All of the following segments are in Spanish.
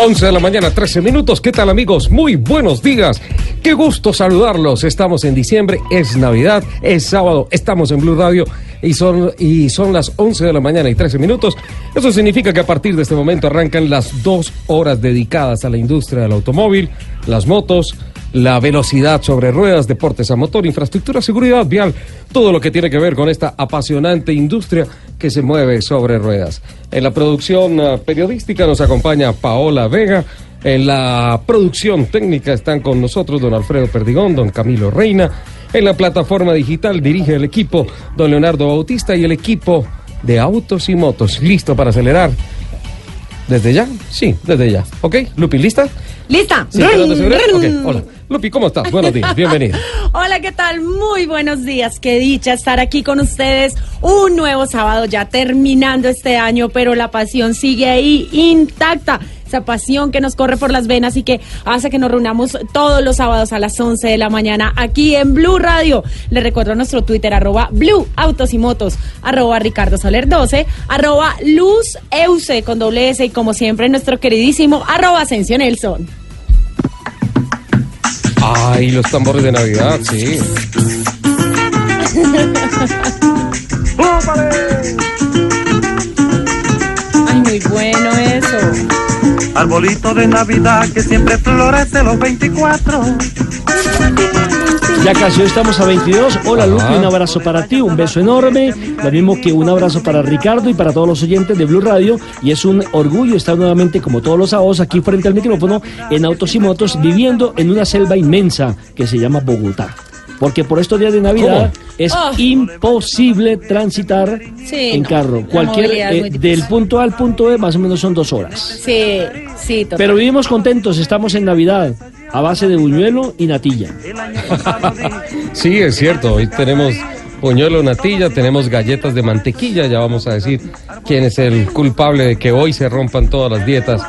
Once de la mañana, 13 minutos. ¿Qué tal amigos? Muy buenos días. Qué gusto saludarlos. Estamos en diciembre, es Navidad, es sábado, estamos en Blue Radio y son, y son las 11 de la mañana y 13 minutos. Eso significa que a partir de este momento arrancan las dos horas dedicadas a la industria del automóvil, las motos, la velocidad sobre ruedas, deportes a motor, infraestructura, seguridad vial, todo lo que tiene que ver con esta apasionante industria que se mueve sobre ruedas. En la producción uh, periodística nos acompaña Paola Vega. En la producción técnica están con nosotros don Alfredo Perdigón, don Camilo Reina. En la plataforma digital dirige el equipo don Leonardo Bautista y el equipo de autos y motos. ¿Listo para acelerar? ¿Desde ya? Sí, desde ya. ¿Ok? Lupi, ¿lista? ¿Lista? Sí, ¿querés acelerar? Ok, hola. Lupi, ¿cómo estás? Buenos días, bienvenida. Hola, ¿qué tal? Muy buenos días. Qué dicha estar aquí con ustedes. Un nuevo sábado ya terminando este año, pero la pasión sigue ahí intacta. Esa pasión que nos corre por las venas y que hace que nos reunamos todos los sábados a las 11 de la mañana aquí en Blue Radio. Les recuerdo nuestro Twitter, arroba Blue Autos y Motos, arroba Ricardo Soler 12, arroba Luz Euse con doble S y como siempre nuestro queridísimo arroba Nelson. Ay, los tambores de Navidad, sí. Ay, muy bueno eso. Arbolito de Navidad que siempre florece los 24. Ya casi hoy estamos a 22. Hola Lupi, un abrazo para ti, un beso enorme. Lo mismo que un abrazo para Ricardo y para todos los oyentes de Blue Radio. Y es un orgullo estar nuevamente, como todos los sábados, aquí frente al micrófono, en Autos y Motos, viviendo en una selva inmensa que se llama Bogotá. Porque por estos días de Navidad es Oh. imposible transitar Sí, en no. carro. Cualquier eh, del punto A al punto B más o menos son dos horas. Sí, sí, total. Pero vivimos contentos, estamos en Navidad a base de buñuelo y natilla. Sí, es cierto. Hoy tenemos puñuelo natilla, tenemos galletas de mantequilla. Ya vamos a decir quién es el culpable de que hoy se rompan todas las dietas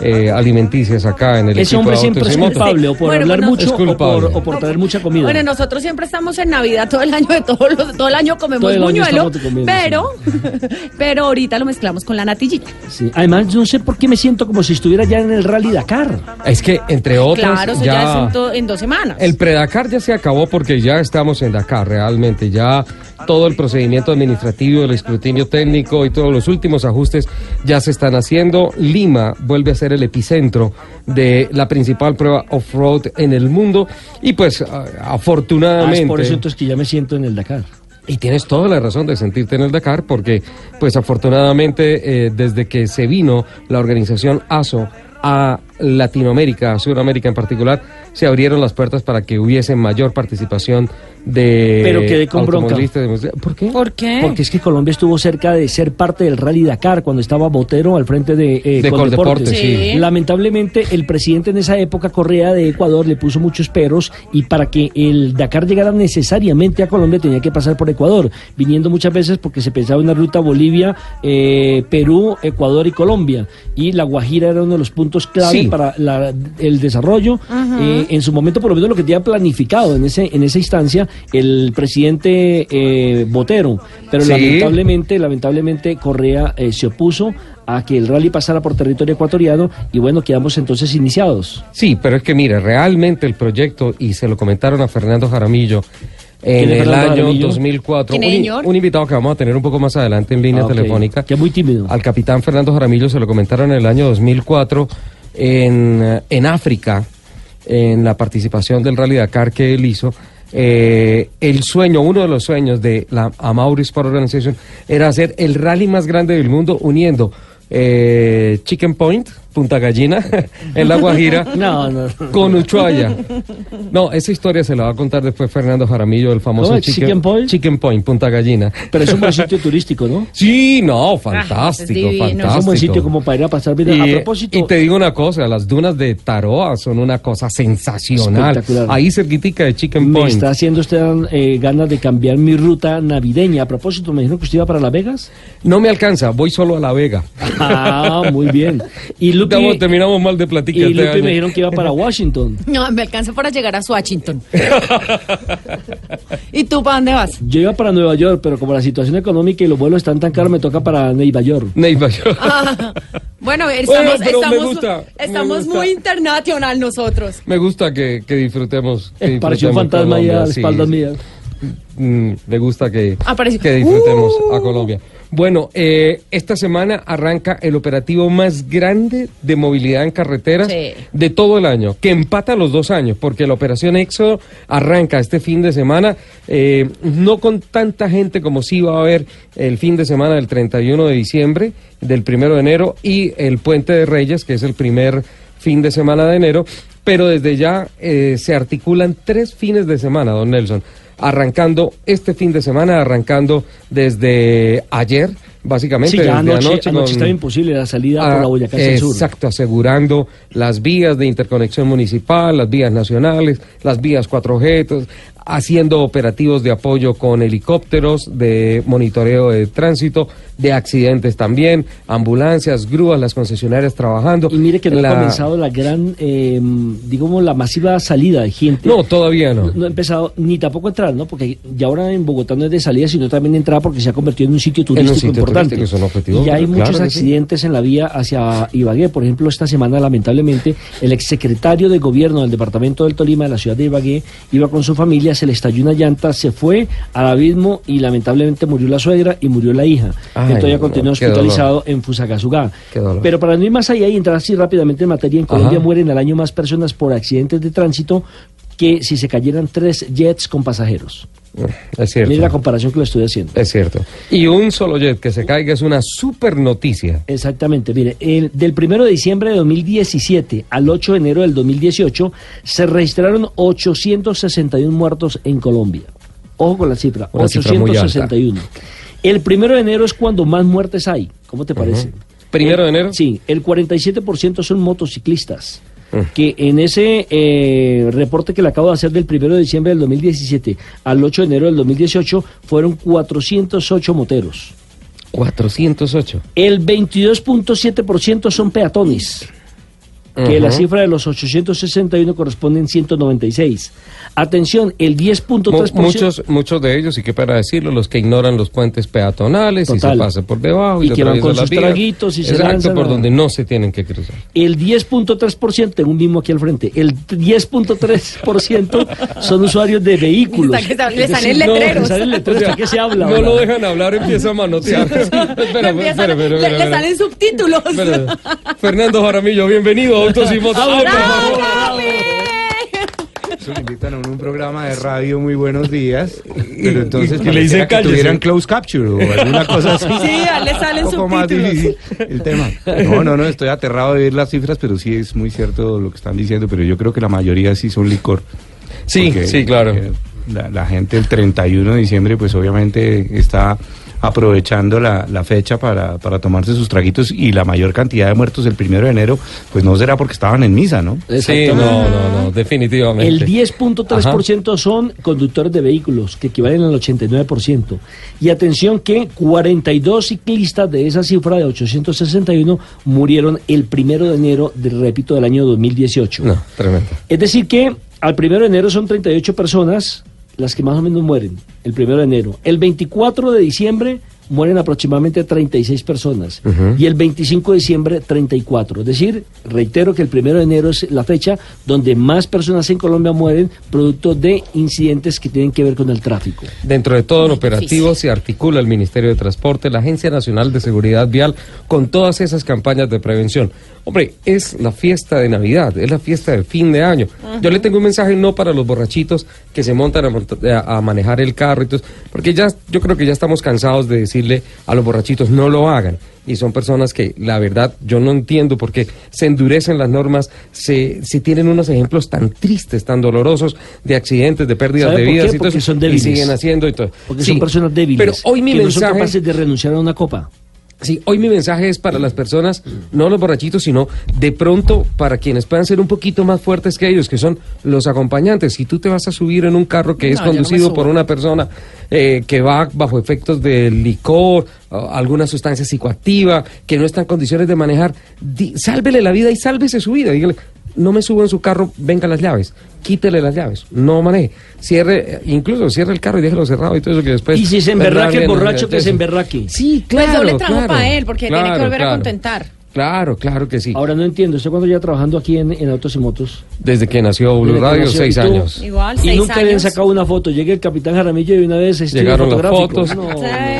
eh, alimenticias acá en el Ese equipo hombre de siempre es culpable, o por Bueno, hablar bueno, mucho o por, o por traer mucha comida. Bueno, nosotros siempre estamos en Navidad todo el año, de todo, lo- todo el año comemos Todo el año buñuelo, comiendo, pero, pero ahorita lo mezclamos con la natillita. Sí. Además, no sé por qué me siento como si estuviera ya en el Rally Dakar. Es que, entre otras, Claro, eso ya, es en, to- en dos semanas. El predakar ya se acabó porque ya estamos en Dakar realmente, ya todo el procedimiento administrativo, el escrutinio técnico y todos los últimos ajustes ya se están haciendo. Lima vuelve a ser el epicentro de la principal prueba off-road en el mundo y pues a- Ah, afortunadamente... es por eso entonces que ya me siento en el Dakar. Y tienes toda la razón de sentirte en el Dakar porque, pues afortunadamente, eh, desde que se vino la organización ASO a Latinoamérica, a Sudamérica en particular, se abrieron las puertas para que hubiese mayor participación de Pero quedé con bronca. ¿Por qué? ¿Por qué? Porque es que Colombia estuvo cerca de ser parte del Rally Dakar cuando estaba Botero al frente de, eh, De Coldeportes. Coldeportes, sí. Lamentablemente, el presidente en esa época, Correa de Ecuador, le puso muchos peros y para que el Dakar llegara necesariamente a Colombia tenía que pasar por Ecuador, viniendo muchas veces porque se pensaba en una ruta Bolivia, eh, Perú, Ecuador y Colombia. Y La Guajira era uno de los puntos clave Sí. Para la- el desarrollo. Eh, eh, en su momento, por lo menos lo que tenía planificado en ese en esa instancia, el presidente eh, Botero. Pero Sí. lamentablemente, lamentablemente, Correa eh, se opuso a que el rally pasara por territorio ecuatoriano y bueno, quedamos entonces iniciados. Sí, pero es que mire, realmente el proyecto, y se lo comentaron a Fernando Jaramillo en ¿Quién es el Fernando año Jaramillo? 2004, ¿Quién un, es, in- señor? un invitado que vamos a tener un poco más adelante en línea Ah, telefónica, Que es muy tímido. al capitán Fernando Jaramillo se lo comentaron en el año 2004 en, en África, en la participación del Rally Dakar que él hizo. eh, el sueño, uno de los sueños de la Amauri Sport Organization era hacer el rally más grande del mundo uniendo eh, Chicken Point, Punta Gallina, en La Guajira, No, no. con Ushuaia. No, esa historia se la va a contar después Fernando Jaramillo, el famoso ¿Cómo es? Chicken Point? Chicken Point, Punta Gallina. Pero es un buen sitio turístico, ¿no? Sí, no, fantástico, es divino. fantástico. Es un buen sitio como para ir a pasar vida. A propósito, y te digo una cosa, las dunas de Taroa son una cosa sensacional. Espectacular. Ahí cerquitica de Chicken me Point. está haciendo usted eh, ganas de cambiar mi ruta navideña. A propósito, me dijeron que usted iba para Las Vegas. No me alcanza, voy solo a La Vega. Ah, muy bien. Y Lupi, Estamos- terminamos mal de y platica este Lupi año. me dijeron que iba para Washington. No, me alcanza para llegar a Washington. ¿Y tú para dónde vas? Yo iba para Nueva York, pero como la situación económica y los vuelos están tan caros, me toca para Nueva York. Neiva, yo- Ah, bueno, estamos, me estamos, gusta, estamos muy internacional nosotros. Me gusta que, que disfrutemos. que Pareció un fantasma ahí a las sí. espaldas mías. Mm, me gusta que, Apareció. que disfrutemos Uh. a Colombia. Bueno, eh, esta semana arranca el operativo más grande de movilidad en carreteras Sí. de todo el año, que empata los dos años, porque la operación Éxodo arranca este fin de semana, eh, no con tanta gente como sí va a haber el fin de semana del 31 de diciembre, del 1 de enero y el Puente de Reyes, que es el primer fin de semana de enero, pero desde ya eh, se articulan tres fines de semana, don Nelson, arrancando este fin de semana, arrancando desde ayer, básicamente, Sí, ya anoche, anoche. anoche con- estaba imposible la salida por Ah, la Boyacá hacia el sur. Exacto, asegurando las vías de interconexión municipal, las vías nacionales, las vías 4G, entonces, haciendo operativos de apoyo con helicópteros, de monitoreo de tránsito, de accidentes también, ambulancias, grúas, las concesionarias trabajando. Y mire que no La- ha comenzado la gran, eh, digamos, la masiva salida de gente. No, todavía no. No ha empezado ni tampoco a entrar, ¿no? Porque ya ahora en Bogotá no es de salida, sino también de entrada porque se ha convertido en un sitio turístico sitio importante. turístico, es un objetivo, y ya hay claro muchos sí. accidentes en la vía hacia Ibagué. Por ejemplo, esta semana, lamentablemente, el exsecretario de gobierno del departamento del Tolima, de la ciudad de Ibagué, iba con su familia, se le estalló una llanta, se fue al abismo y lamentablemente murió la suegra y murió la hija. Ay, Entonces ya continuó hospitalizado en Fusagasugá. Pero para no ir más allá y entrar así rápidamente en materia, en Colombia Ajá. mueren al año más personas por accidentes de tránsito que si se cayeran tres jets con pasajeros. Es cierto. Mire la comparación que lo estoy haciendo. Es cierto. Y un solo jet que se caiga es una super noticia. Exactamente, mire, el- del 1 de diciembre de 2017 al 8 de enero del 2018 se registraron 861 muertos en Colombia. Ojo con la cifra, Una cifra muy alta. 861. El 1 de enero es cuando más muertes hay. ¿Cómo te parece? ¿Primero de enero? Sí, el 47% son motociclistas. Mm. Que en ese eh, reporte que le acabo de hacer del 1 de diciembre del 2017 al 8 de enero del 2018 fueron 408 moteros. 408. El 22.7% son peatones, que la cifra de los 861 corresponde en 196. Atención, el Mu- 10.3%... Muchos, muchos de ellos, y que para decirlo, los que ignoran los puentes peatonales y se pasan por debajo y, Y que van con sus vías. traguitos y se Exacto, lanzan por a- donde no se tienen que cruzar. El 10.3%, tengo un mismo aquí al frente, el 10.3% son usuarios de vehículos. Está que le Es salen decir, no, letreros. le salen letreros, ¿de qué se habla? No ahora? lo dejan hablar, empieza a manotear. espera, espera, espera, le- salen subtítulos. Fernando Jaramillo, bienvenido Autos y Motos. ¡Bravo, Ay, por favor. ¡Bravo, Eso le invitan a un programa de radio muy buenos días, pero entonces y le dicen, que tuvieran close capture o alguna cosa así. Sí, le salen un poco más subtítulos. difícil el tema. No, no, no, estoy aterrado de ver las cifras, pero sí es muy cierto lo que están diciendo, pero yo creo que la mayoría sí son licor. Sí, Porque, sí, claro. eh, La, la gente el 31 de diciembre pues obviamente está aprovechando la, la fecha para, para tomarse sus traguitos y la mayor cantidad de muertos el primero de enero pues no será porque estaban en misa, ¿no? Sí, no, no, no, definitivamente. El 10.3% son conductores de vehículos, que equivalen al 89%. Y atención que 42 ciclistas de esa cifra de 861 murieron el primero de enero, de, repito, del año 2018. No, tremendo. Es decir que al primero de enero son 38 personas las que más o menos mueren, el primero de enero. El 24 de diciembre mueren aproximadamente 36 personas y el 25 de diciembre 34. Es decir, reitero que el primero de enero es la fecha donde más personas en Colombia mueren producto de incidentes que tienen que ver con el tráfico. Dentro de todo el operativo difícil. se articula el Ministerio de Transporte, la Agencia Nacional de Seguridad Vial, con todas esas campañas de prevención. Hombre, es la fiesta de Navidad, es la fiesta del fin de año. Yo le tengo un mensaje no para los borrachitos que se montan a, a- a manejar el carro y todo, porque ya yo creo que ya estamos cansados de decirle a los borrachitos no lo hagan. Y son personas que, la verdad, yo no entiendo por qué se endurecen las normas, se, se tienen unos ejemplos tan tristes, tan dolorosos de accidentes, de pérdidas ¿Sabe de vidas y todo Porque eso, son y débiles. siguen haciendo y todo. Porque Sí, son personas débiles. Pero hoy mi que no son capaces de renunciar a una copa. Sí, hoy mi mensaje es para las personas, no los borrachitos, sino de pronto para quienes puedan ser un poquito más fuertes que ellos, que son los acompañantes. Si tú te vas a subir en un carro que es no conducido por una persona eh, que va bajo efectos de licor, alguna sustancia psicoactiva, que no está en condiciones de manejar, di- sálvele la vida y sálvese su vida. Dígale, no me subo en su carro, venga las llaves, quítele las llaves, no maneje, cierre, eh, incluso cierre el carro y déjelo cerrado y todo eso que después... y si se emberraque el borracho, que se emberraque. Sí, Pues claro. doble trabajo claro, para él, porque tiene que claro, volver a contentar. Claro, claro que sí. Ahora no entiendo, ¿usted cuándo ya trabajando aquí en, en Autos y Motos? Desde que nació Blue Radio, nació, seis y años. Igual, Y seis nunca le han años. sacado una foto. Llega el capitán Jaramillo y una vez Llegaron las fotos. No,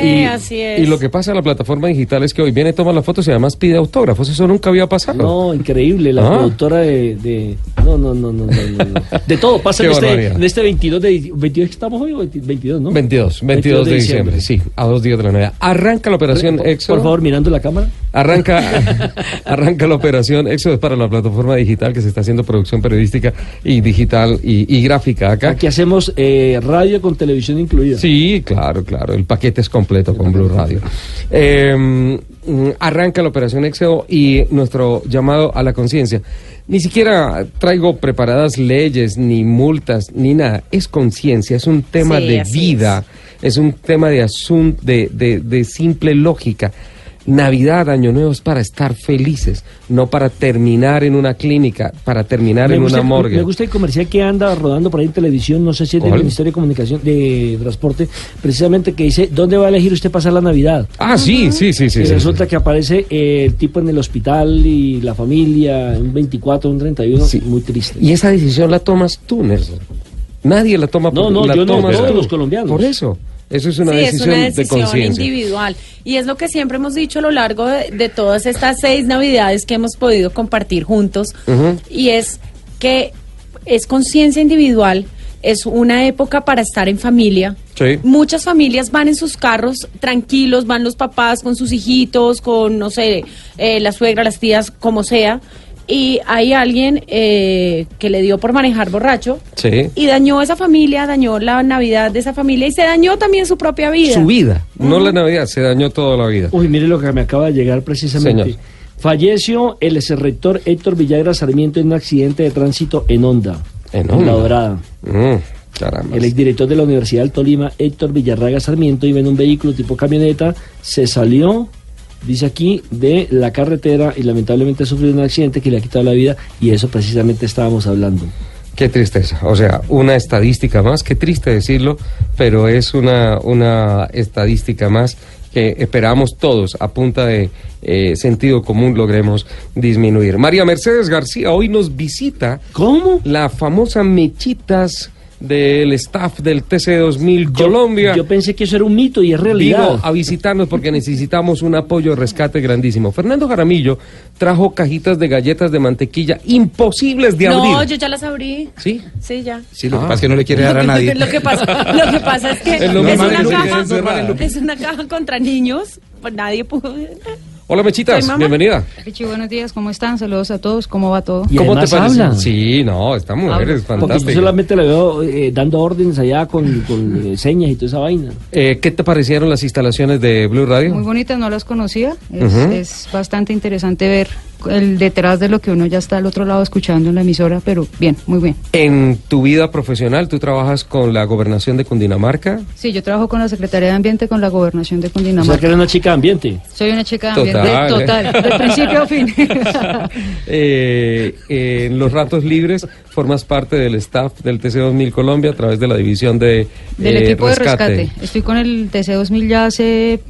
Sí, no. así es. Y lo que pasa en la plataforma digital es que hoy viene, toma las fotos y además pide autógrafos. Eso nunca había pasado. No, increíble, la Ah. productora de, de- No, no, no, no, no, no, no. De todo, pasa en este, en este 22 de... 22 que estamos hoy, o 20 22, ¿no? 22, 22 de diciembre, sí, a dos días de la Navidad. Arranca la operación Éxodo. por favor, mirando la cámara. Arranca, arranca la operación Éxodo es para la plataforma digital que se está haciendo producción periodística y digital y, y gráfica acá. Aquí hacemos eh, radio con televisión incluida. Sí, claro, claro. El paquete es completo con Blue Radio. Eh, mm, arranca la operación Éxodo y nuestro llamado a la conciencia. Ni siquiera traigo preparadas leyes, ni multas, ni nada. Es conciencia, es un tema Sí, de vida, es. un tema de asunto, de, de, de simple lógica. Navidad, Año Nuevo es para estar felices, no para terminar en una clínica, para terminar en gusta, una morgue. me gusta el comercial que anda rodando por ahí en televisión, no sé si es del. Ministerio de Comunicación, de Transporte, precisamente que dice, ¿dónde va a elegir usted pasar la Navidad? Ah, sí, sí, sí, sí. y sí, resulta sí. que aparece eh, el tipo en el hospital y la familia, un 24, un 31, Sí. muy triste. Y esa decisión la tomas tú, Nelson. Nadie la toma No, por- no, la yo no, todos los colombianos. Por eso. Eso es una sí, decisión, es una de decisión conciencia. individual. Y es lo que siempre hemos dicho a lo largo de, de todas estas seis navidades que hemos podido compartir juntos. Y es que es conciencia individual, es una época para estar en familia. Sí. Muchas familias van en sus carros tranquilos, van los papás con sus hijitos, con, no sé, eh, la suegra, las tías, como sea. Y hay alguien eh, que le dio por manejar borracho Sí. y dañó esa familia, dañó la Navidad de esa familia y se dañó también su propia vida. Su vida, no la Navidad, se dañó toda la vida. Uy, mire lo que me acaba de llegar precisamente. Señor. Falleció el exrector Héctor Villagra Sarmiento en un accidente de tránsito en Honda, En La Honda. Dorada. Mm, caramba. El exdirector de la Universidad del Tolima, Héctor Villarraga Sarmiento, iba en un vehículo tipo camioneta, se salió, dice aquí, de la carretera y lamentablemente sufrió un accidente que le ha quitado la vida y eso precisamente estábamos hablando. Qué tristeza. O sea, una estadística más, qué triste decirlo, pero es una, una estadística más que esperamos todos a punta de eh, sentido común logremos disminuir. María Mercedes García hoy nos visita ¿Cómo? la famosa Mechitas del staff del TC2000 Colombia. Yo pensé que eso era un mito y es realidad. Vino a visitarnos porque necesitamos un apoyo de rescate grandísimo. Fernando Jaramillo trajo cajitas de galletas de mantequilla imposibles de abrir. No, yo ya las abrí. ¿Sí? Sí, ya. Sí, lo que pasa es que no le quiere dar a nadie. Lo que pasa, lo que pasa es que Es una caja, es una caja contra niños. Pues nadie pudo. Hola Mechitas, bienvenida. Richie, buenos días, ¿cómo están? Saludos a todos, ¿cómo va todo? Y ¿Cómo te parece? habla. Sí, no, esta mujer es Porque fantástica. solamente la veo eh, dando órdenes allá con, con, eh, señas y toda esa vaina. Eh, ¿Qué te parecieron las instalaciones de Blue Radio? Muy bonitas, no las conocía. Es, es bastante interesante ver el detrás de lo que uno ya está al otro lado escuchando en la emisora, pero bien, muy bien. En tu vida profesional, tú trabajas con la gobernación de Cundinamarca. Sí, yo trabajo con la Secretaría de Ambiente con la Gobernación de O sea, que Cundinamarca. era una chica de ambiente. Soy una chica de ambiente Total. total, de principio a fin. Eh, eh, en los ratos libres formas parte del staff del TC2000 Colombia a través de la división de Del eh, equipo de rescate. Estoy con el TC2000 ya hace,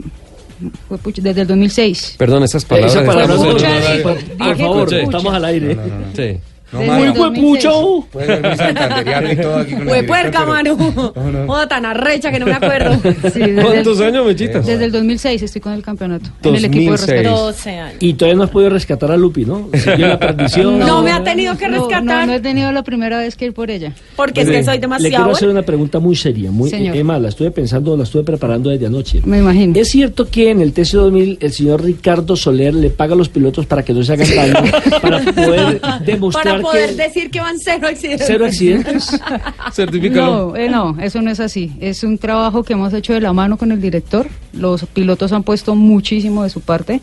desde el 2006. Perdón, esas palabras. Esa palabra estamos no, en Pucha, un horario- dijo, Por favor, estamos al aire. Sí. Desde ¡Muy el 2006. Puede ser muy santanderiano y todo aquí con el Fue director, puerca, pero- mano. Joda, tan arrecha que no me acuerdo. Sí, desde ¿Cuántos el- años, Mechitas? Desde el 2006 estoy con el campeonato. En el equipo de 2006. rescate. 12 años. Y todavía no has podido rescatar a Lupi, ¿no? Siguió la perdición. No me ha tenido que No, rescatar. No, no he tenido la primera vez que ir por ella. Porque es que soy Le demasiado quiero hacer una pregunta muy seria, muy Señor. Emma, la estuve pensando, la estuve preparando desde anoche. Me imagino. ¿Es cierto que en el TC2000 el señor Ricardo Soler le paga a los pilotos para que no se hagan daño, para poder demostrar Para poder que decir que van cero accidentes. cero accidentes? Certifícalo. No, eh, no, eso no es así. Es un trabajo que hemos hecho de la mano con el director. Los pilotos han puesto muchísimo de su parte.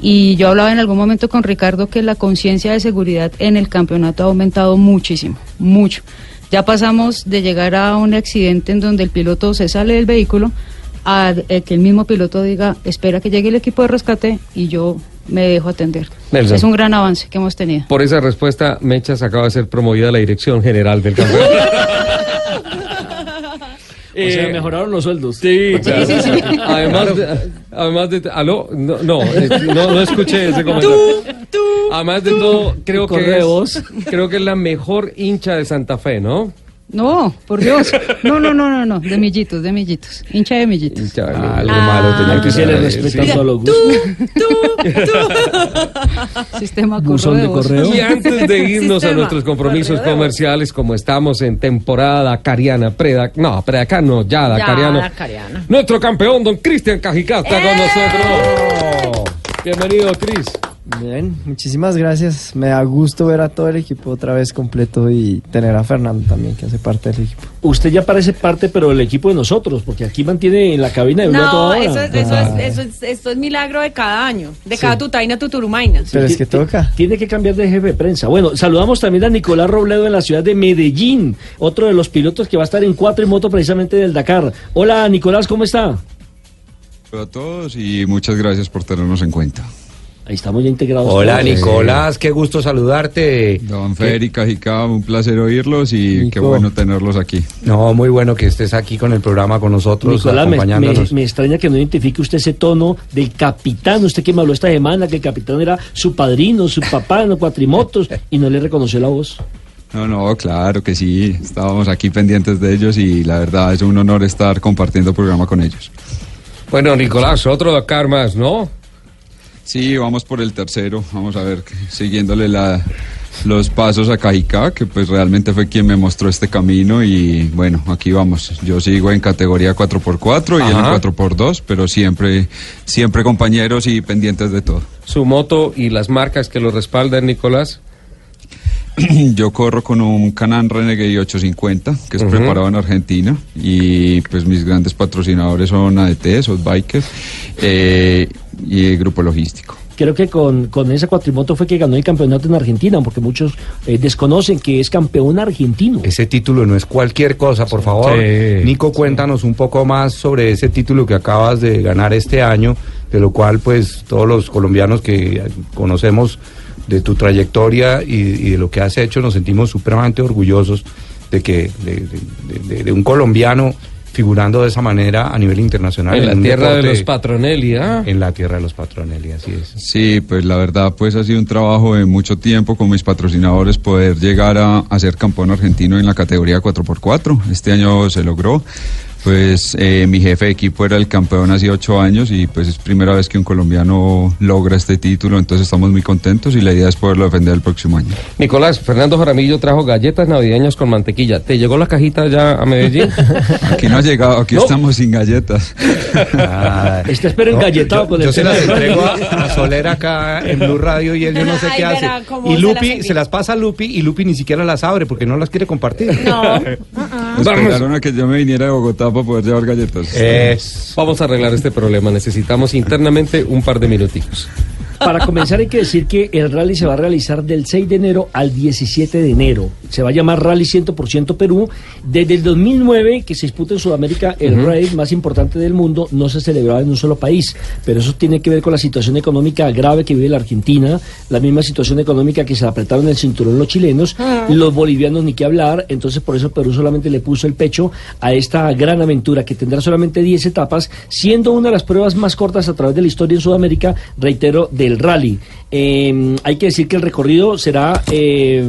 Y yo hablaba en algún momento con Ricardo que la conciencia de seguridad en el campeonato ha aumentado muchísimo, mucho. Ya pasamos de llegar a un accidente en donde el piloto se sale del vehículo a eh, que el mismo piloto diga, espera que llegue el equipo de rescate y yo me dejo atender. Nelson. Es un gran avance que hemos tenido. Por esa respuesta, Mechas acaba de ser promovida a la dirección general del campeonato. O sea, mejoraron los sueldos. Sí, claro. Además, de, además de, aló, no, no, eh, no, no escuché ese comentario. Además de todo, creo que es, creo que es la mejor hincha de Santa Fe, ¿no? No, por Dios. No, no, no, no, no. De millitos, de millitos. Hincha de millitos. Hincha de- Algo malo tenía Aquí que se le respetan todos los Tú, gustos. tú, tú. Sistema Buzón de correo. Y antes de irnos a nuestros compromisos Correo comerciales, como estamos en temporada cariana, preda, no, predacano, ya, Ya, Dacariano. Dacariano. Nuestro campeón, don Cristian Cajicá, está con ¡Eh! nosotros. Bienvenido, Cris. Bien, muchísimas gracias. Me da gusto ver a todo el equipo otra vez completo y tener a Fernando también, que hace parte del equipo. Usted ya parece parte, pero del equipo de nosotros, porque aquí mantiene en la cabina de Blue a toda No, hora. eso es, eso, es, eso, es, esto es milagro de cada año, de cada tutaina tuturumaina. Pero es que toca. Tiene que cambiar de jefe de prensa. Bueno, saludamos también a Nicolás Robledo en la ciudad de Medellín, otro de los pilotos que va a estar en cuatro y moto precisamente del Dakar. Hola, Nicolás, ¿cómo está? Hola a todos y muchas gracias por tenernos en cuenta. Ahí estamos ya integrados. Hola todos. Nicolás, qué gusto saludarte. Don Fer y Cajicá, un placer oírlos y Nico. qué bueno tenerlos aquí. No, muy bueno que estés aquí con el programa con nosotros, Nicolás, me, acompañándonos. me- me extraña que no identifique usted ese tono del capitán. Usted que me habló esta semana que el capitán era su padrino, su papá en los cuatrimotos y no le reconoció la voz. No, no, claro que sí, estábamos aquí pendientes de ellos y la verdad es un honor estar compartiendo programa con ellos. Bueno, Nicolás, otro Dakar más, ¿no? Sí, vamos por el tercero, vamos a ver, siguiéndole la, los pasos a Cajicá, que pues realmente fue quien me mostró este camino y bueno, aquí vamos. Yo sigo en categoría 4x4 y él en Ajá. 4x2, pero siempre, siempre compañeros y pendientes de todo. Su moto y las marcas que lo respaldan, Nicolás. Yo corro con un Canan Renegade 850, que es Ujú. preparado en Argentina, y pues mis grandes patrocinadores son ADT, Biker eh, y el Grupo Logístico. Creo que con, con esa cuatrimoto fue que ganó el campeonato en Argentina, porque muchos eh, desconocen que es campeón argentino. Ese título no es cualquier cosa, por favor. Sí. Nico, cuéntanos un poco más sobre ese título que acabas de ganar este año, de lo cual pues todos los colombianos que conocemos de tu trayectoria y, y de lo que has hecho nos sentimos supremamente orgullosos de que de, de- de- de un colombiano figurando de esa manera a nivel internacional. En la tierra de los Patronelli, ¿ah? En la tierra de los Patronelli, así es. Sí, pues la verdad pues ha sido un trabajo de mucho tiempo con mis patrocinadores poder llegar a, a ser campeón argentino en la categoría 4x4. Este año se logró. Pues eh, mi jefe de equipo era el campeón hace ocho años y pues es primera vez que un colombiano logra este título, entonces estamos muy contentos y la idea es poderlo defender el próximo año. Nicolás, Fernando Jaramillo trajo galletas navideñas con mantequilla. ¿Te llegó la cajita ya a Medellín? Aquí no ha llegado, aquí No. estamos sin galletas. Está espero engalletado con el Yo se las entrego a, a Soler acá en Blue Radio y él yo no sé Ay, qué hace. verá Y se Lupi las se las pasa a Lupi y Lupi ni siquiera las abre porque no las quiere compartir. No. Esperaron a que yo me viniera de Bogotá para poder llevar galletas. Es- Vamos a arreglar este problema. Necesitamos internamente un par de minuticos. Para comenzar hay que decir que el rally se va a realizar del 6 de enero al 17 de enero. Se va a llamar Rally 100% Perú. Desde el 2009 que se disputa en Sudamérica el Ujú. rally más importante del mundo no se celebraba en un solo país, pero eso tiene que ver con la situación económica grave que vive la Argentina, la misma situación económica que se apretaron el cinturón los chilenos, los bolivianos ni qué hablar, entonces por eso Perú solamente le puso el pecho a esta gran aventura que tendrá solamente 10 etapas, siendo una de las pruebas más cortas a través de la historia en Sudamérica, reitero, del rally. Eh, hay que decir que el recorrido será eh,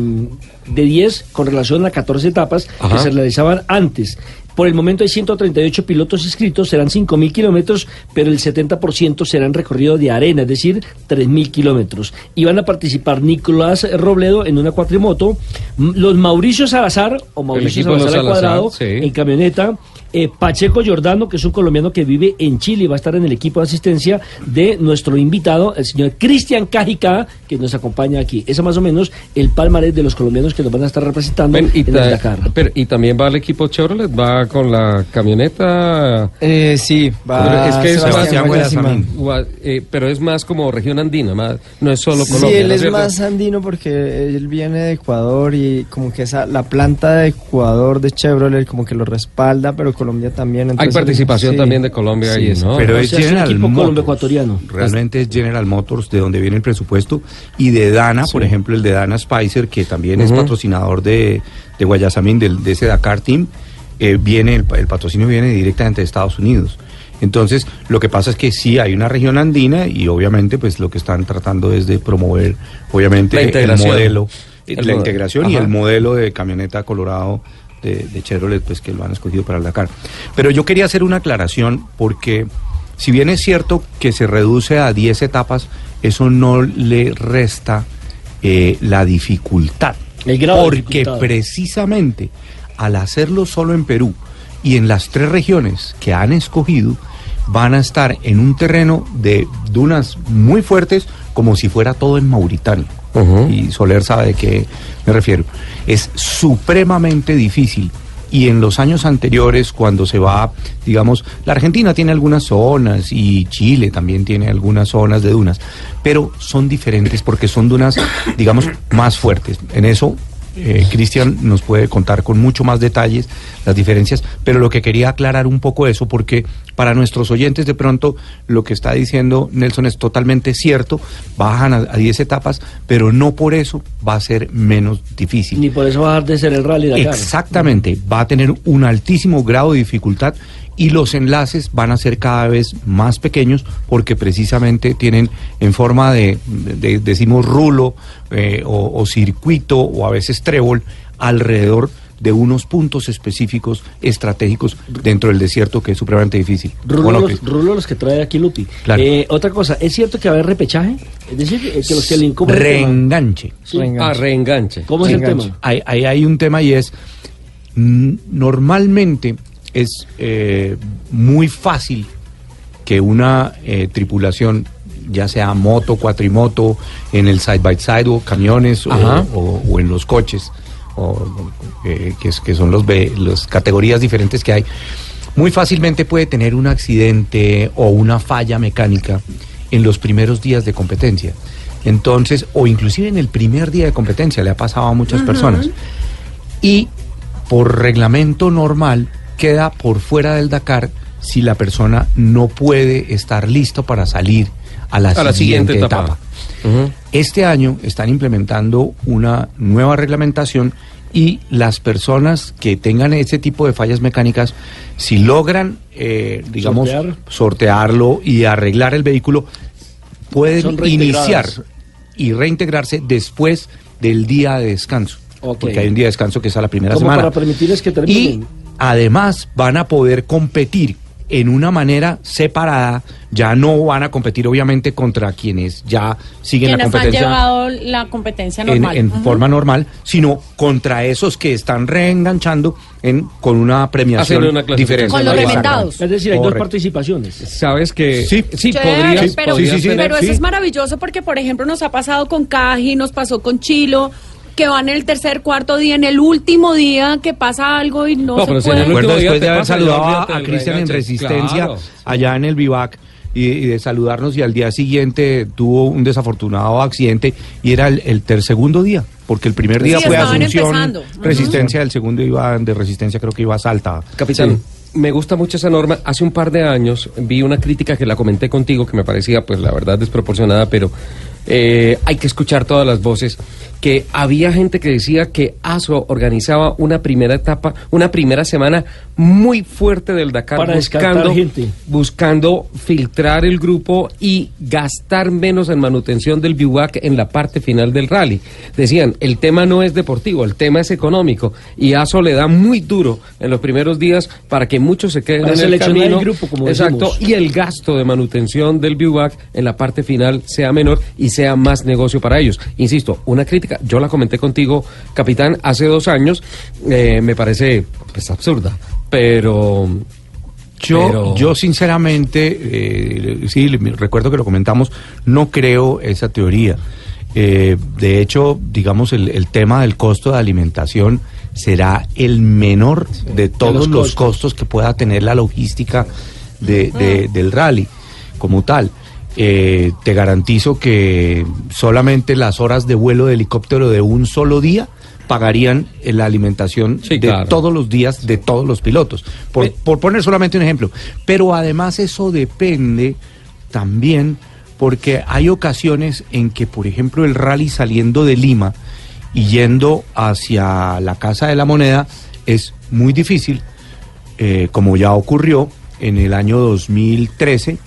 de 10 con relación a 14 etapas Ajá. que se realizaban antes. Por el momento hay 138 pilotos inscritos, serán 5.000 kilómetros, pero el 70% será en recorrido de arena, es decir, 3.000 kilómetros. Y van a participar Nicolás Robledo en una cuatrimoto, los Mauricio Salazar, o Mauricio Salazar al cuadrado, sí. en camioneta, eh, Pacheco Giordano, que es un colombiano que vive en Chile y va a estar en el equipo de asistencia de nuestro invitado, el señor Cristian Cajica, que nos acompaña aquí. Ese más o menos el palmarés de los colombianos que nos van a estar representando Ven, y, en el Dakar. pero- y también va el equipo Chevrolet, va con la camioneta. Eh, sí, Pero va es que es más- eh, pero es más como región andina, más, no es solo Sí, Colombia. él ¿no es cierto? más andino porque él viene de Ecuador y como que esa, la planta de Ecuador de Chevrolet como que lo respalda, pero Colombia también. Hay participación sí. también de Colombia ahí, ¿no? Pero O es sea, es General equipo Motors. colombo-ecuatoriano. Realmente es General Motors de donde viene el presupuesto y de Dana, por ejemplo, el de Dana Spicer, que también es patrocinador de, de Guayasamín, del, de ese Dakar Team, eh, viene el, pa- el patrocinio viene directamente de Estados Unidos. Entonces, lo que pasa es que sí hay una región andina y obviamente pues lo que están tratando es de promover obviamente La el modelo, El la integración y el modelo de camioneta Colorado de, de Chevrolet pues que lo han escogido para el Dakar. Pero yo quería hacer una aclaración porque si bien es cierto que se reduce a 10 etapas, eso no le resta eh, la dificultad. El grado de porque dificultad. precisamente al hacerlo solo en Perú y en las tres regiones que han escogido, van a estar en un terreno de dunas muy fuertes como si fuera todo en Mauritania. Y Soler sabe de qué me refiero. Es supremamente difícil. Y en los años anteriores, cuando se va, digamos, la Argentina tiene algunas zonas y Chile también tiene algunas zonas de dunas, pero son diferentes porque son dunas, digamos, más fuertes. En eso eh, Cristian nos puede contar con mucho más detalles las diferencias, pero lo que quería aclarar un poco eso, porque para nuestros oyentes de pronto lo que está diciendo Nelson es totalmente cierto, bajan a, a 10 etapas, pero no por eso va a ser menos difícil. Ni por eso va a dejar de ser el rally Dakar. Exactamente, va a tener un altísimo grado de dificultad y los enlaces van a ser cada vez más pequeños porque precisamente tienen en forma de, de- decimos, rulo eh, o, o circuito o a veces trébol alrededor de unos puntos específicos estratégicos dentro del desierto que es supremamente difícil. Rulo, Bueno, los, rulo los que trae aquí Lupi. Claro. Eh, otra cosa, ¿es cierto que va a haber repechaje? Es decir, que los que le tema- Reenganche. Sí. Reenganche. Ah, reenganche. ¿Cómo es el tema? Hay, hay, hay un tema y es, mm, normalmente es eh, muy fácil que una eh, tripulación, ya sea moto, cuatrimoto, en el side by side o camiones o, Ajá. o- o en los coches, o, eh, que, es- que son los las categorías diferentes que hay, muy fácilmente puede tener un accidente o una falla mecánica en los primeros días de competencia. Entonces, o inclusive en el primer día de competencia, le ha pasado a muchas personas. Y por reglamento normal queda por fuera del Dakar si la persona no puede estar listo para salir a la, A la siguiente, etapa. Este año están implementando una nueva reglamentación y las personas que tengan ese tipo de fallas mecánicas, si logran, eh, digamos, Sortear. sortearlo y arreglar el vehículo, pueden iniciar y reintegrarse después del día de descanso. Porque hay un día de descanso que es a la primera Como semana. para permitirles que terminen. Además van a poder competir en una manera separada, ya no van a competir obviamente contra quienes ya siguen la Quienes han competencia llevado la competencia en, normal. en forma normal, sino contra esos que están reenganchando en, con una premiación una diferente. Con los remendados. Es decir, hay dos participaciones. Sabes que Sí. sí, Chévere, pero, sí, sí, ser- pero eso sí. es maravilloso porque, por ejemplo, nos ha pasado con Caji, nos pasó con Chilo, que van el tercer, cuarto día, en el último día que pasa algo y no, No, se pero puede. Recuerdo después de haber saludado a, Cristian en. Resistencia Claro. allá en el Vivac y, y de saludarnos y al día siguiente tuvo un desafortunado accidente y era el, el ter segundo día, porque el primer día Sí, fue Asunción, empezando. Resistencia, el segundo iba de Resistencia creo que iba a Salta. Capitán, Sí. me gusta mucho esa norma. Hace un par de años vi una crítica que la comenté contigo que me parecía, pues la verdad, desproporcionada, pero eh, hay que escuchar todas las voces. Que había gente que decía que ASO organizaba una primera etapa, una primera semana muy fuerte del Dakar, Para buscando, gente. buscando filtrar el grupo y gastar menos en manutención del bivouac en la parte final del rally. Decían, el tema no es deportivo, el tema es económico y ASO le da muy duro en los primeros días para que muchos se queden Para en el camino. el grupo, como Exacto, decimos. y el gasto de manutención del bivouac en la parte final sea menor y sea más negocio para ellos. Insisto, una crítica, yo la comenté contigo, capitán, hace dos años, eh, me parece pues absurda, pero... Yo, pero- yo sinceramente, eh, sí, recuerdo que lo comentamos, no creo esa teoría. Eh, de hecho, digamos, el, el tema del costo de alimentación será el menor de todos los los, costos. costos que pueda tener la logística de- de- del rally como tal. Eh, te garantizo que solamente las horas de vuelo de helicóptero de un solo día pagarían eh, la alimentación Sí, de claro. todos los días de todos los pilotos. Por, por poner solamente un ejemplo. Pero además eso depende también porque hay ocasiones en que, por ejemplo, el rally saliendo de Lima y yendo hacia la Casa de la Moneda es muy difícil, eh, como ya ocurrió en el año 2013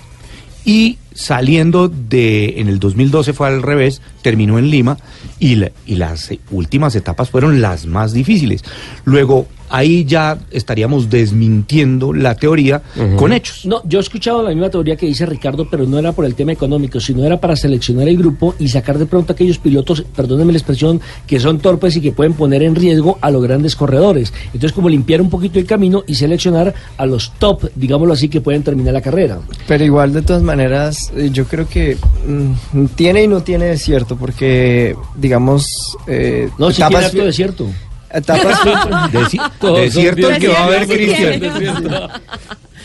y saliendo de en el 2012 fue al revés, terminó en Lima y, y las últimas etapas fueron las más difíciles. Luego ahí ya estaríamos desmintiendo la teoría con hechos. No, yo he escuchado la misma teoría que dice Ricardo, pero no era por el tema económico, sino era para seleccionar el grupo y sacar de pronto aquellos pilotos, perdónenme la expresión, que son torpes y que pueden poner en riesgo a los grandes corredores. Entonces, como limpiar un poquito el camino y seleccionar a los top, digámoslo así, que pueden terminar la carrera. Pero igual, de todas maneras, eh, yo creo que mm, tiene y no tiene de cierto, porque, digamos, eh, No, si tiene etapas, acto de cierto. de cierto el que va a haber Cristian.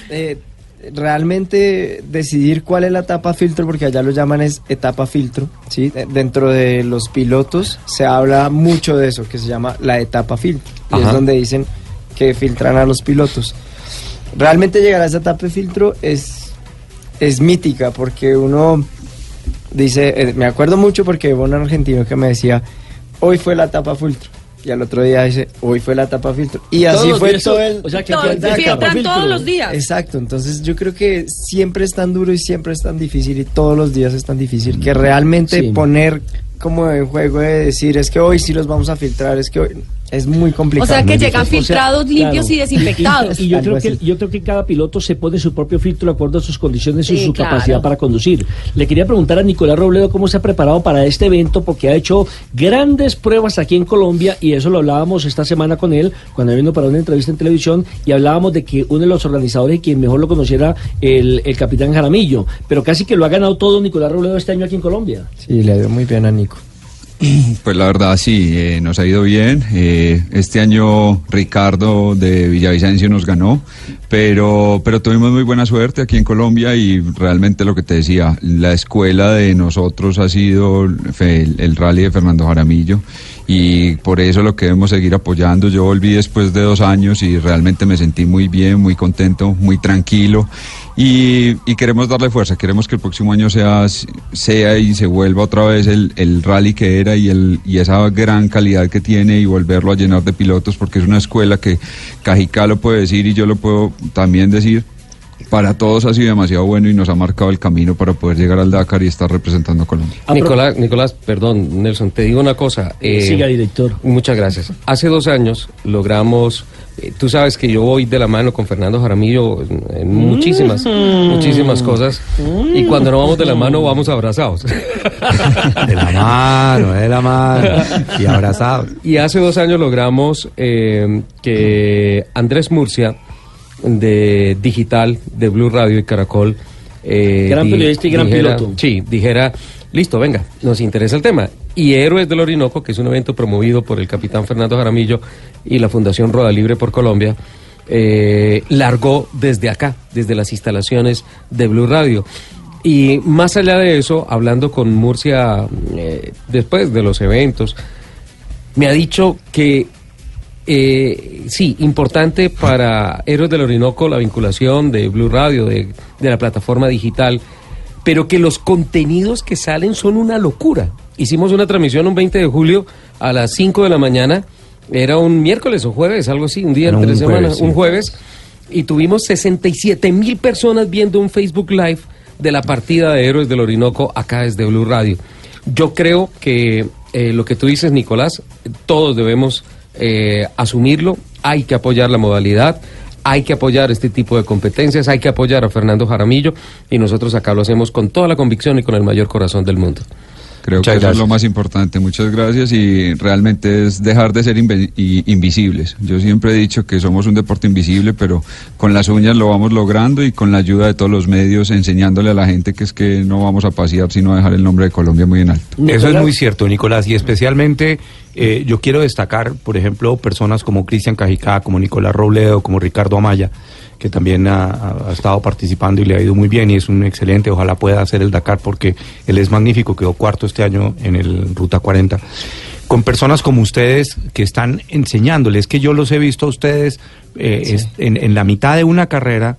eh, realmente decidir cuál es la etapa filtro, porque allá lo llaman es etapa filtro, ¿sí? Dentro de los pilotos se habla mucho de eso, que se llama la etapa filtro, y Ajá. es donde dicen que filtran a los pilotos. Realmente llegar a esa etapa de filtro es, es mítica, porque uno dice, eh, me acuerdo mucho porque hubo un argentino que me decía, hoy fue la etapa filtro. Y al otro día dice, hoy fue la etapa filtro. Y así fue días, todo el... o sea, que Todos, filtro. todos los días. Exacto, entonces yo creo que siempre es tan duro y siempre es tan difícil y todos los días es tan difícil que realmente Sí. poner como en juego de decir es que hoy sí los vamos a filtrar, es que hoy es muy O complicado. sea que llegan difícil. filtrados, limpios Claro. y desinfectados. Y, y yo, creo que, yo creo que cada piloto se pone su propio filtro de acuerdo a sus condiciones y su claro. capacidad para conducir. Le quería preguntar a Nicolás Robledo cómo se ha preparado para este evento, porque ha hecho grandes pruebas aquí en Colombia y eso lo hablábamos esta semana con él cuando vino para una entrevista en televisión y hablábamos de que uno de los organizadores, quien mejor lo conociera, el, el capitán Jaramillo, pero casi que lo ha ganado todo Nicolás Robledo este año aquí en Colombia. Sí, le ha ido muy bien a Nico. Pues la verdad sí, eh, nos ha ido bien. Eh, este año Ricardo de Villavicencio nos ganó, pero, pero tuvimos muy buena suerte aquí en Colombia y realmente lo que te decía, la escuela de nosotros ha sido el, el rally de Fernando Jaramillo y por eso lo queremos seguir apoyando. Yo volví después de dos años y realmente me sentí muy bien, muy contento, muy tranquilo. Y, y queremos darle fuerza, queremos que el próximo año sea, sea y se vuelva otra vez el, el rally que era y, el, y esa gran calidad que tiene y volverlo a llenar de pilotos porque es una escuela que Cajicá lo puede decir y yo lo puedo también decir para todos ha sido demasiado bueno y nos ha marcado el camino para poder llegar al Dakar y estar representando a Colombia. Nicolás, Nicolás, perdón, Nelson, te digo una cosa. eh, Siga, director. Muchas gracias. Hace dos años logramos, eh, tú sabes que yo voy de la mano con Fernando Jaramillo en, en muchísimas, muchísimas cosas. Y cuando no vamos de la mano, vamos abrazados. De la mano, de la mano. Y abrazados. Y hace dos años logramos eh, que Andrés Murcia, de Digital, de Blue Radio y Caracol, eh, Gran periodista y gran dijera- piloto. Sí, dijera, listo, venga, nos interesa el tema. Y Héroes del Orinoco, que es un evento promovido por el capitán Fernando Jaramillo y la Fundación Roda Libre por Colombia, eh, largó desde acá, desde las instalaciones de Blue Radio. Y más allá de eso, hablando con Murcia eh, después de los eventos, me ha dicho que eh, sí, importante para Héroes del Orinoco la vinculación de Blue Radio, de, de la plataforma digital, pero que los contenidos que salen son una locura. Hicimos una transmisión un 20 de julio a las 5 de la mañana, era un miércoles o jueves, algo así, un día entre un semana, jueves, sí. un jueves, y tuvimos 67 mil personas viendo un Facebook Live de la partida de Héroes del Orinoco acá desde Blue Radio. Yo creo que eh, lo que tú dices, Nicolás, todos debemos eh, asumirlo, hay que apoyar la modalidad, hay que apoyar este tipo de competencias, hay que apoyar a Fernando Jaramillo y nosotros acá lo hacemos con toda la convicción y con el mayor corazón del mundo. Creo Muchas que eso es lo más importante. Muchas gracias y realmente es dejar de ser invisibles. Yo siempre he dicho que somos un deporte invisible, pero con las uñas lo vamos logrando y con la ayuda de todos los medios enseñándole a la gente que es que no vamos a pasear sino a dejar el nombre de Colombia muy en alto. Eso es Nicolás. muy cierto, Nicolás, y especialmente eh, yo quiero destacar, por ejemplo, personas como Cristian Cajicá, como Nicolás Robledo, como Ricardo Amaya, que también ha, estado participando y le ha ido muy bien y es un excelente, ojalá pueda hacer el Dakar porque él es magnífico, quedó cuarto este año en el Ruta 40. Con personas como ustedes que están enseñándoles, que yo los he visto a ustedes eh, es- en, en la mitad de una carrera,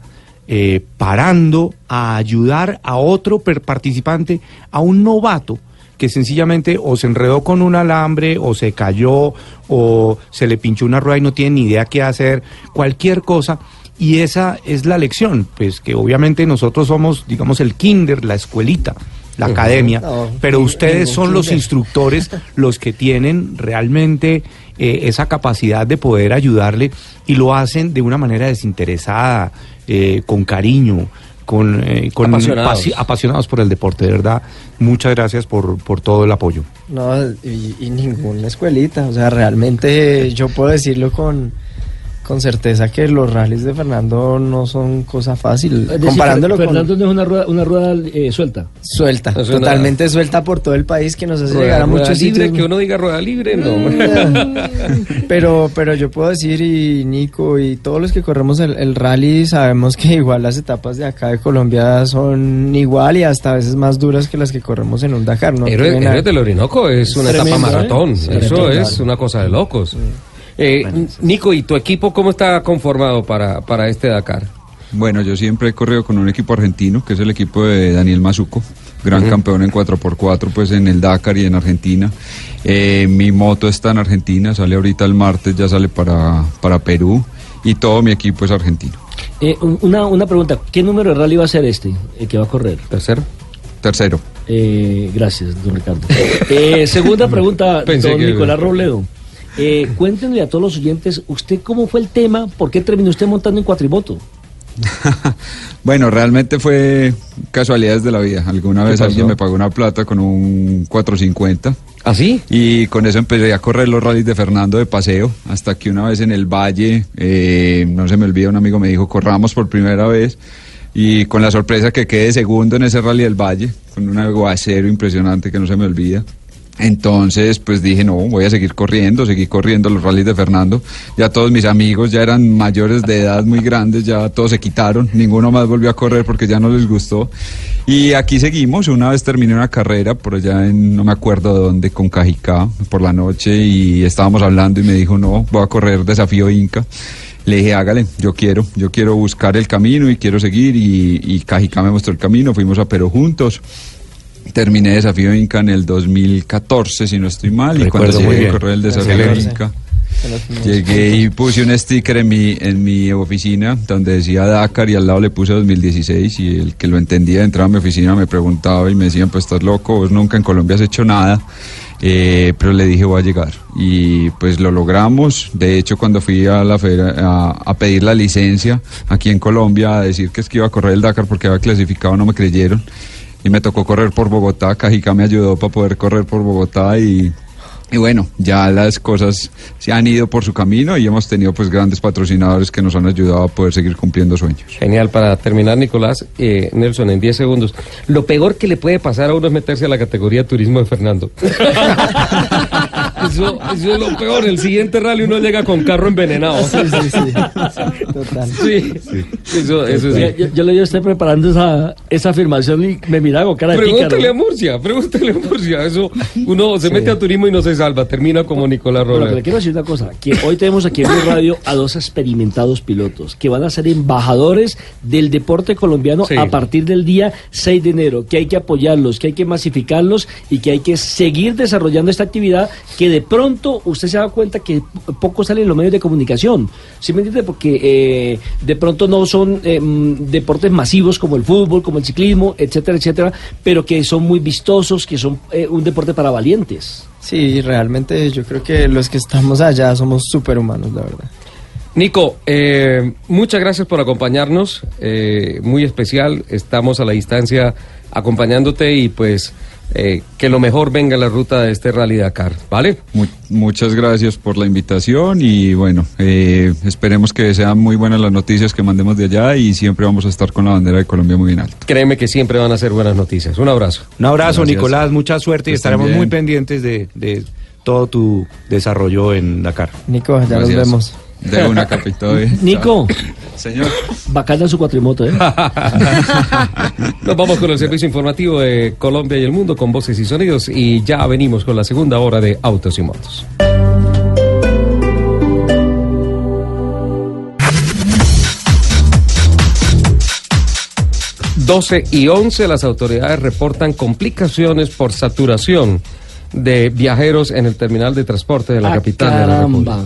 eh, parando a ayudar a otro per- participante, a un novato que sencillamente o se enredó con un alambre o se cayó o se le pinchó una rueda y no tiene ni idea qué hacer, cualquier cosa. Y esa es la lección, pues que obviamente nosotros somos, digamos, el kinder, la escuelita, la academia, No, pero ustedes son los instructores los que tienen realmente eh, esa capacidad de poder ayudarle y lo hacen de una manera desinteresada, eh, con cariño, con, eh, con Apasionados. pasi- apasionados por el deporte, de verdad. Muchas gracias por, por todo el apoyo. No, y, y ninguna escuelita. O sea, realmente yo puedo decirlo con, con certeza que los rallies de Fernando no son cosa fácil. Decir, comparándolo Fernando con no es una rueda, una rueda eh, suelta. suelta, totalmente suelta por todo el país que nos hace Rueda, llegar a rueda muchos libre, sitios. que uno diga rueda libre, no. pero, pero yo puedo decir, y Nico, y todos los que corremos el, el rally, sabemos que igual las etapas de acá de Colombia son igual y hasta a veces más duras que las que corremos en un Dakar. ¿no? A- Héroes del Orinoco es una Tremendo, etapa ¿eh? maratón. Sí, Eso es una cosa de locos. Eh, Nico, ¿y tu equipo cómo está conformado para, para este Dakar? Bueno, yo siempre he corrido con un equipo argentino, que es el equipo de Daniel Mazuco, gran campeón en 4x4, pues en el Dakar y en Argentina. Eh, mi moto está en Argentina, sale ahorita el martes, ya sale para, para Perú, y todo mi equipo es argentino. Eh, un- una, una pregunta, ¿qué número de rally va a ser este el que va a correr? Tercero. Tercero. Eh, gracias, don Ricardo. Eh, segunda pregunta, Pensé don Nicolás Robledo. Eh, cuéntenle a todos los oyentes, ¿usted cómo fue el tema? ¿Por qué terminó usted montando en cuatrimoto? Bueno, realmente fue casualidades de la vida. Alguna ¿Qué vez pasó? alguien me pagó una plata con un 450 ¿Ah, sí? y con eso empecé a correr los rallies de Fernando de paseo, hasta que una vez en el valle, eh, no se me olvida, un amigo me dijo, corramos por primera vez y con la sorpresa que quedé segundo en ese rally del valle, con un aguacero impresionante que no se me olvida. Entonces, pues dije, no, voy a seguir corriendo, seguí corriendo los rallies de Fernando. Ya todos mis amigos ya eran mayores de edad, muy grandes, ya todos se quitaron, ninguno más volvió a correr porque ya no les gustó. Y aquí seguimos, una vez terminé una carrera por allá en, no me acuerdo dónde, con Cajicá, por la noche, y estábamos hablando y me dijo, no, voy a correr desafío Inca. Le dije, hágale, yo quiero, yo quiero buscar el camino y quiero seguir, y, y Cajicá me mostró el camino, fuimos a Perú juntos. Terminé Desafío Inca en el 2014, si no estoy mal, y Recuerdo cuando muy llegué a correr el Desafío Excelente. Inca, Llegué y puse un sticker en mi, en mi oficina donde decía Dakar y al lado le puse 2016 y el que lo entendía entraba a mi oficina me preguntaba y me decían pues estás loco, vos nunca en Colombia has hecho nada. Eh, pero le dije voy a llegar y pues lo logramos. De hecho, cuando fui a la feria a, a pedir la licencia aquí en Colombia a decir que es que iba a correr el Dakar porque había clasificado, no me creyeron y me tocó correr por Bogotá. Cajica me ayudó para poder correr por Bogotá y, y bueno, ya las cosas se han ido por su camino y hemos tenido pues grandes patrocinadores que nos han ayudado a poder seguir cumpliendo sueños. Genial, para terminar, Nicolás, eh, Nelson, en 10 segundos. Lo peor que le puede pasar a uno es meterse a la categoría turismo de Fernando. eso, eso es lo peor. El siguiente rally uno llega con carro envenenado. Sí, sí, sí. Total. Sí, Eso, eso sí. Yo, yo, yo le digo, estoy preparando esa, esa afirmación y me mira con cara de Pregúntale pícaro. a Murcia, pregúntale a Murcia. Eso, uno se mete a turismo y no se salva, termina como Nicolás Bueno, pero le Robert. quiero decir una cosa, que hoy tenemos aquí en Blue Radio a dos experimentados pilotos que van a ser embajadores del deporte colombiano Sí. a partir del día 6 de enero, que hay que apoyarlos, que hay que masificarlos y que hay que seguir desarrollando esta actividad que de pronto usted se da cuenta que poco sale en los medios de comunicación. ¿Sí me entiende? Porque eh, de pronto no son eh, mm, deportes masivos como el fútbol, como el ciclismo, etcétera, etcétera, pero que son muy vistosos, que son eh, un deporte para valientes. Sí, realmente yo creo que los que estamos allá somos superhumanos, la verdad. Nico, eh, muchas gracias por acompañarnos, eh, muy especial, estamos a la distancia acompañándote y pues eh, que lo mejor venga en la ruta de este Rally Dakar, ¿vale? Mu- muchas gracias por la invitación y bueno, eh, esperemos que sean muy buenas las noticias que mandemos de allá y siempre vamos a estar con la bandera de Colombia muy bien alta. Créeme que siempre van a ser buenas noticias. Un abrazo. Un abrazo, Gracias. Nicolás, mucha suerte y estaremos muy pendientes de, de todo tu desarrlo en Dakar. Nico, ya nos vemos. De una, capitán. Nico, Señor. bacana su cuatrimoto, ¿eh? Nos vamos con el servicio informativo de Colombia y el mundo con voces y sonidos y ya venimos con la segunda hora de Autos y Motos. Doce y 11 las autoridades reportan complicaciones por saturación de viajeros en el terminal de transporte de la Ah, capital de la. República.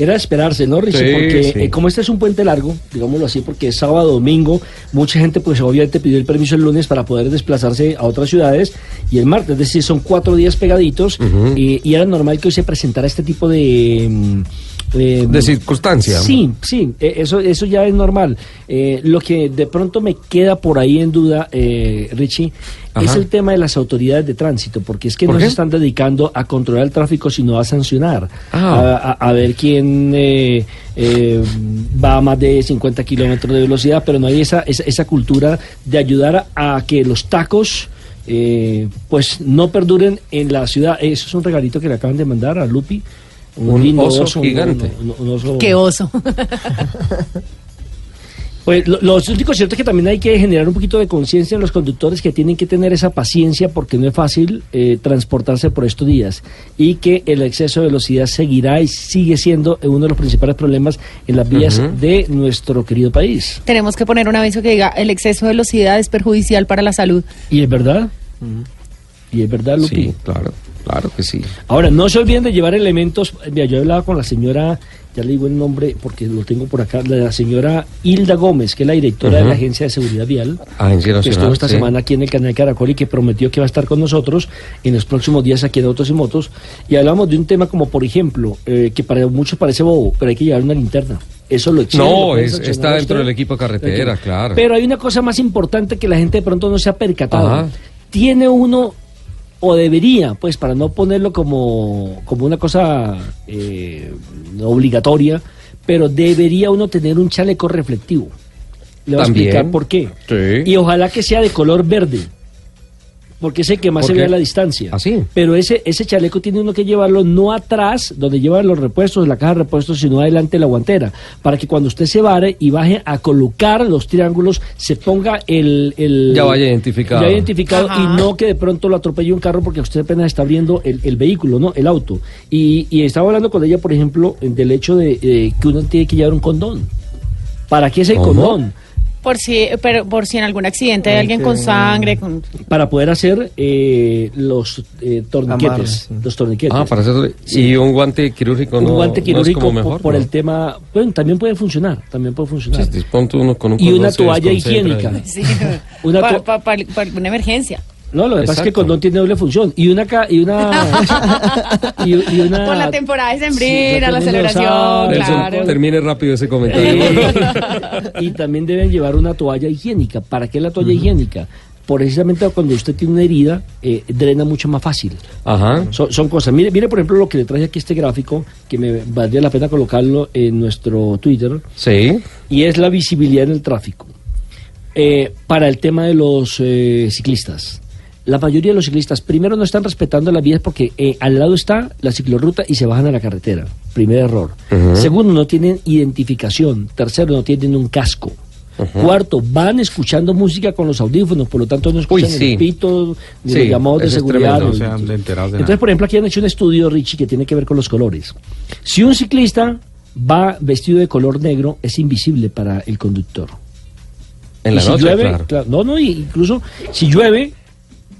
Era de esperarse, ¿no, Richie? Sí, porque sí. eh, como este es un puente largo, digámoslo así, porque es sábado, domingo, mucha gente pues obviamente pidió el permiso el lunes para poder desplazarse a otras ciudades y el martes, es decir, son cuatro días pegaditos y era normal que hoy se presentara este tipo de... mm, eh, De circunstancia. Sí, sí, eh, eso, eso ya es normal. Eh, lo que de pronto me queda por ahí en duda, eh, Richie, es el tema de las autoridades de tránsito, porque es que ¿Por no qué? se están dedicando a controlar el tráfico, sino a sancionar, Ah. a, a- a ver quién eh, eh, va a más de 50 kilómetros de velocidad, pero no hay esa, esa, esa cultura de ayudar a, a que los tacos... eh, pues no perduren en la ciudad. Eso es un regalito que le acaban de mandar a Lupi. Un lindo oso gigante. un- un- un oso- Qué oso. Pues lo, lo único cierto es que también hay que generar un poquito de conciencia en los conductores que tienen que tener esa paciencia porque no es fácil eh, transportarse por estos días y que el exceso de velocidad seguirá y sigue siendo uno de los principales problemas en las vías de nuestro querido país. Tenemos que poner un aviso que diga el exceso de velocidad es perjudicial para la salud. ¿Y es verdad? ¿Y es verdad, Lupi? Sí, claro, claro que sí. Ahora, no se olviden de llevar elementos. Mira, yo hablaba con la señora, ya le digo el nombre porque lo tengo por acá, la señora Hilda Gómez, que es la directora de la Agencia de Seguridad Vial. Agencia que Nacional, estuvo esta sí. semana aquí en el canal Caracol y que prometió que va a estar con nosotros en los próximos días aquí en Autos y Motos. Y hablamos de un tema como, por ejemplo, eh, que para muchos parece bobo, pero hay que llevar una linterna. Eso lo exige, No, lo es- está dentro del equipo carretera, claro. Pero hay una cosa más importante que la gente de pronto no se ha percatado. Ajá. Tiene uno, o debería, pues para no ponerlo como, como una cosa eh, obligatoria, pero debería uno tener un chaleco reflectivo. Le voy a explicar por qué. Sí. Y ojalá que sea de color verde. Porque es el que más ¿Por se qué? ve a la distancia. ¿Ah, sí? Pero ese, ese chaleco tiene uno que llevarlo no atrás, donde llevan los repuestos, la caja de repuestos, sino adelante de la guantera. Para que cuando usted se vare y baje a colocar los triángulos, se ponga el. el Ya vaya identificado. Ya identificado Ajá. y no que de pronto lo atropelle un carro porque usted apenas está abriendo el, el vehículo, ¿no? El auto. Y, y estaba hablando con ella, por ejemplo, del hecho de eh, que uno tiene que llevar un condón. ¿Para qué es el ¿Cómo? condón? Por si, pero por si en algún accidente hay alguien con sangre, con... para poder hacer eh, los eh, torniquetes. Sí. Los torniquetes. Ah, para hacer. Y un guante quirúrgico no. un guante no es quirúrgico como por- mejor, por ¿no? el tema. Bueno, también puede funcionar. También puede funcionar. Sí, uno con un y una toalla higiénica. Sí, Una para to- una emergencia. No, lo que pasa es que el condón tiene doble función. Y una. ca- Y una, y, y una Por la temporada de sembrina, la la celebración, Nelson, claro. termine rápido ese comentario. y también deben llevar una toalla higiénica. ¿Para qué la toalla higiénica? Precisamente cuando usted tiene una herida, eh, drena mucho más fácil. Ajá. Son, son cosas. Mire, mire, por ejemplo, lo que le traje aquí este gráfico, que me valdría la pena colocarlo en nuestro Twitter, Sí. y es la visibilidad en el tráfico. Eh, para el tema de los eh, ciclistas. La mayoría de los ciclistas, primero, no están respetando las vías porque eh, al lado está la ciclorruta y se bajan a la carretera. Primer error. Segundo, no tienen identificación. Tercero, no tienen un casco. Cuarto, van escuchando música con los audífonos, por lo tanto no escuchan sí. el pito ni Sí, los llamados de seguridad. no de Entonces, nada. por ejemplo, aquí han hecho un estudio, Richie, que tiene que ver con los colores. Si un ciclista va vestido de color negro, es invisible para el conductor. En Y la si noche, llueve, claro. claro, no, no, incluso si llueve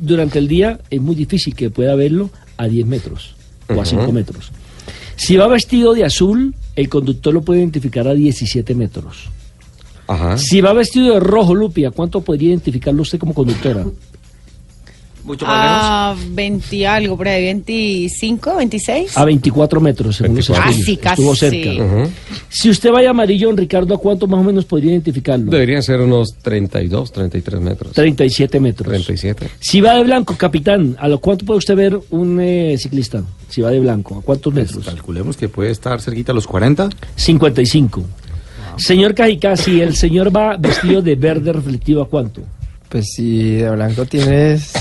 durante el día es muy difícil que pueda verlo a 10 metros o a Ujú. 5 metros. Si va vestido de azul, el conductor lo puede identificar a 17 metros. Ajá. Si va vestido de rojo, Lupi, ¿a cuánto podría identificarlo usted como conductora? Mucho más. A 20 algo, por ahí 25, 26. A 24 metros, según los 24. estudios. Casi, Estuvo casi. cerca. Ujú. Si usted vaya amarillo, Ricardo, ¿a cuánto más o menos podría identificarlo? Deberían ser unos 32, 33 metros. 37 metros. 37. Si va de blanco, capitán, ¿a lo cuánto puede usted ver un eh, ciclista? Si va de blanco, ¿a cuántos Pues, metros? calculemos que puede estar cerquita a los 40. 55. Señor Cajicá, si el señor va vestido de verde reflectivo, ¿a cuánto? Pues si de blanco tienes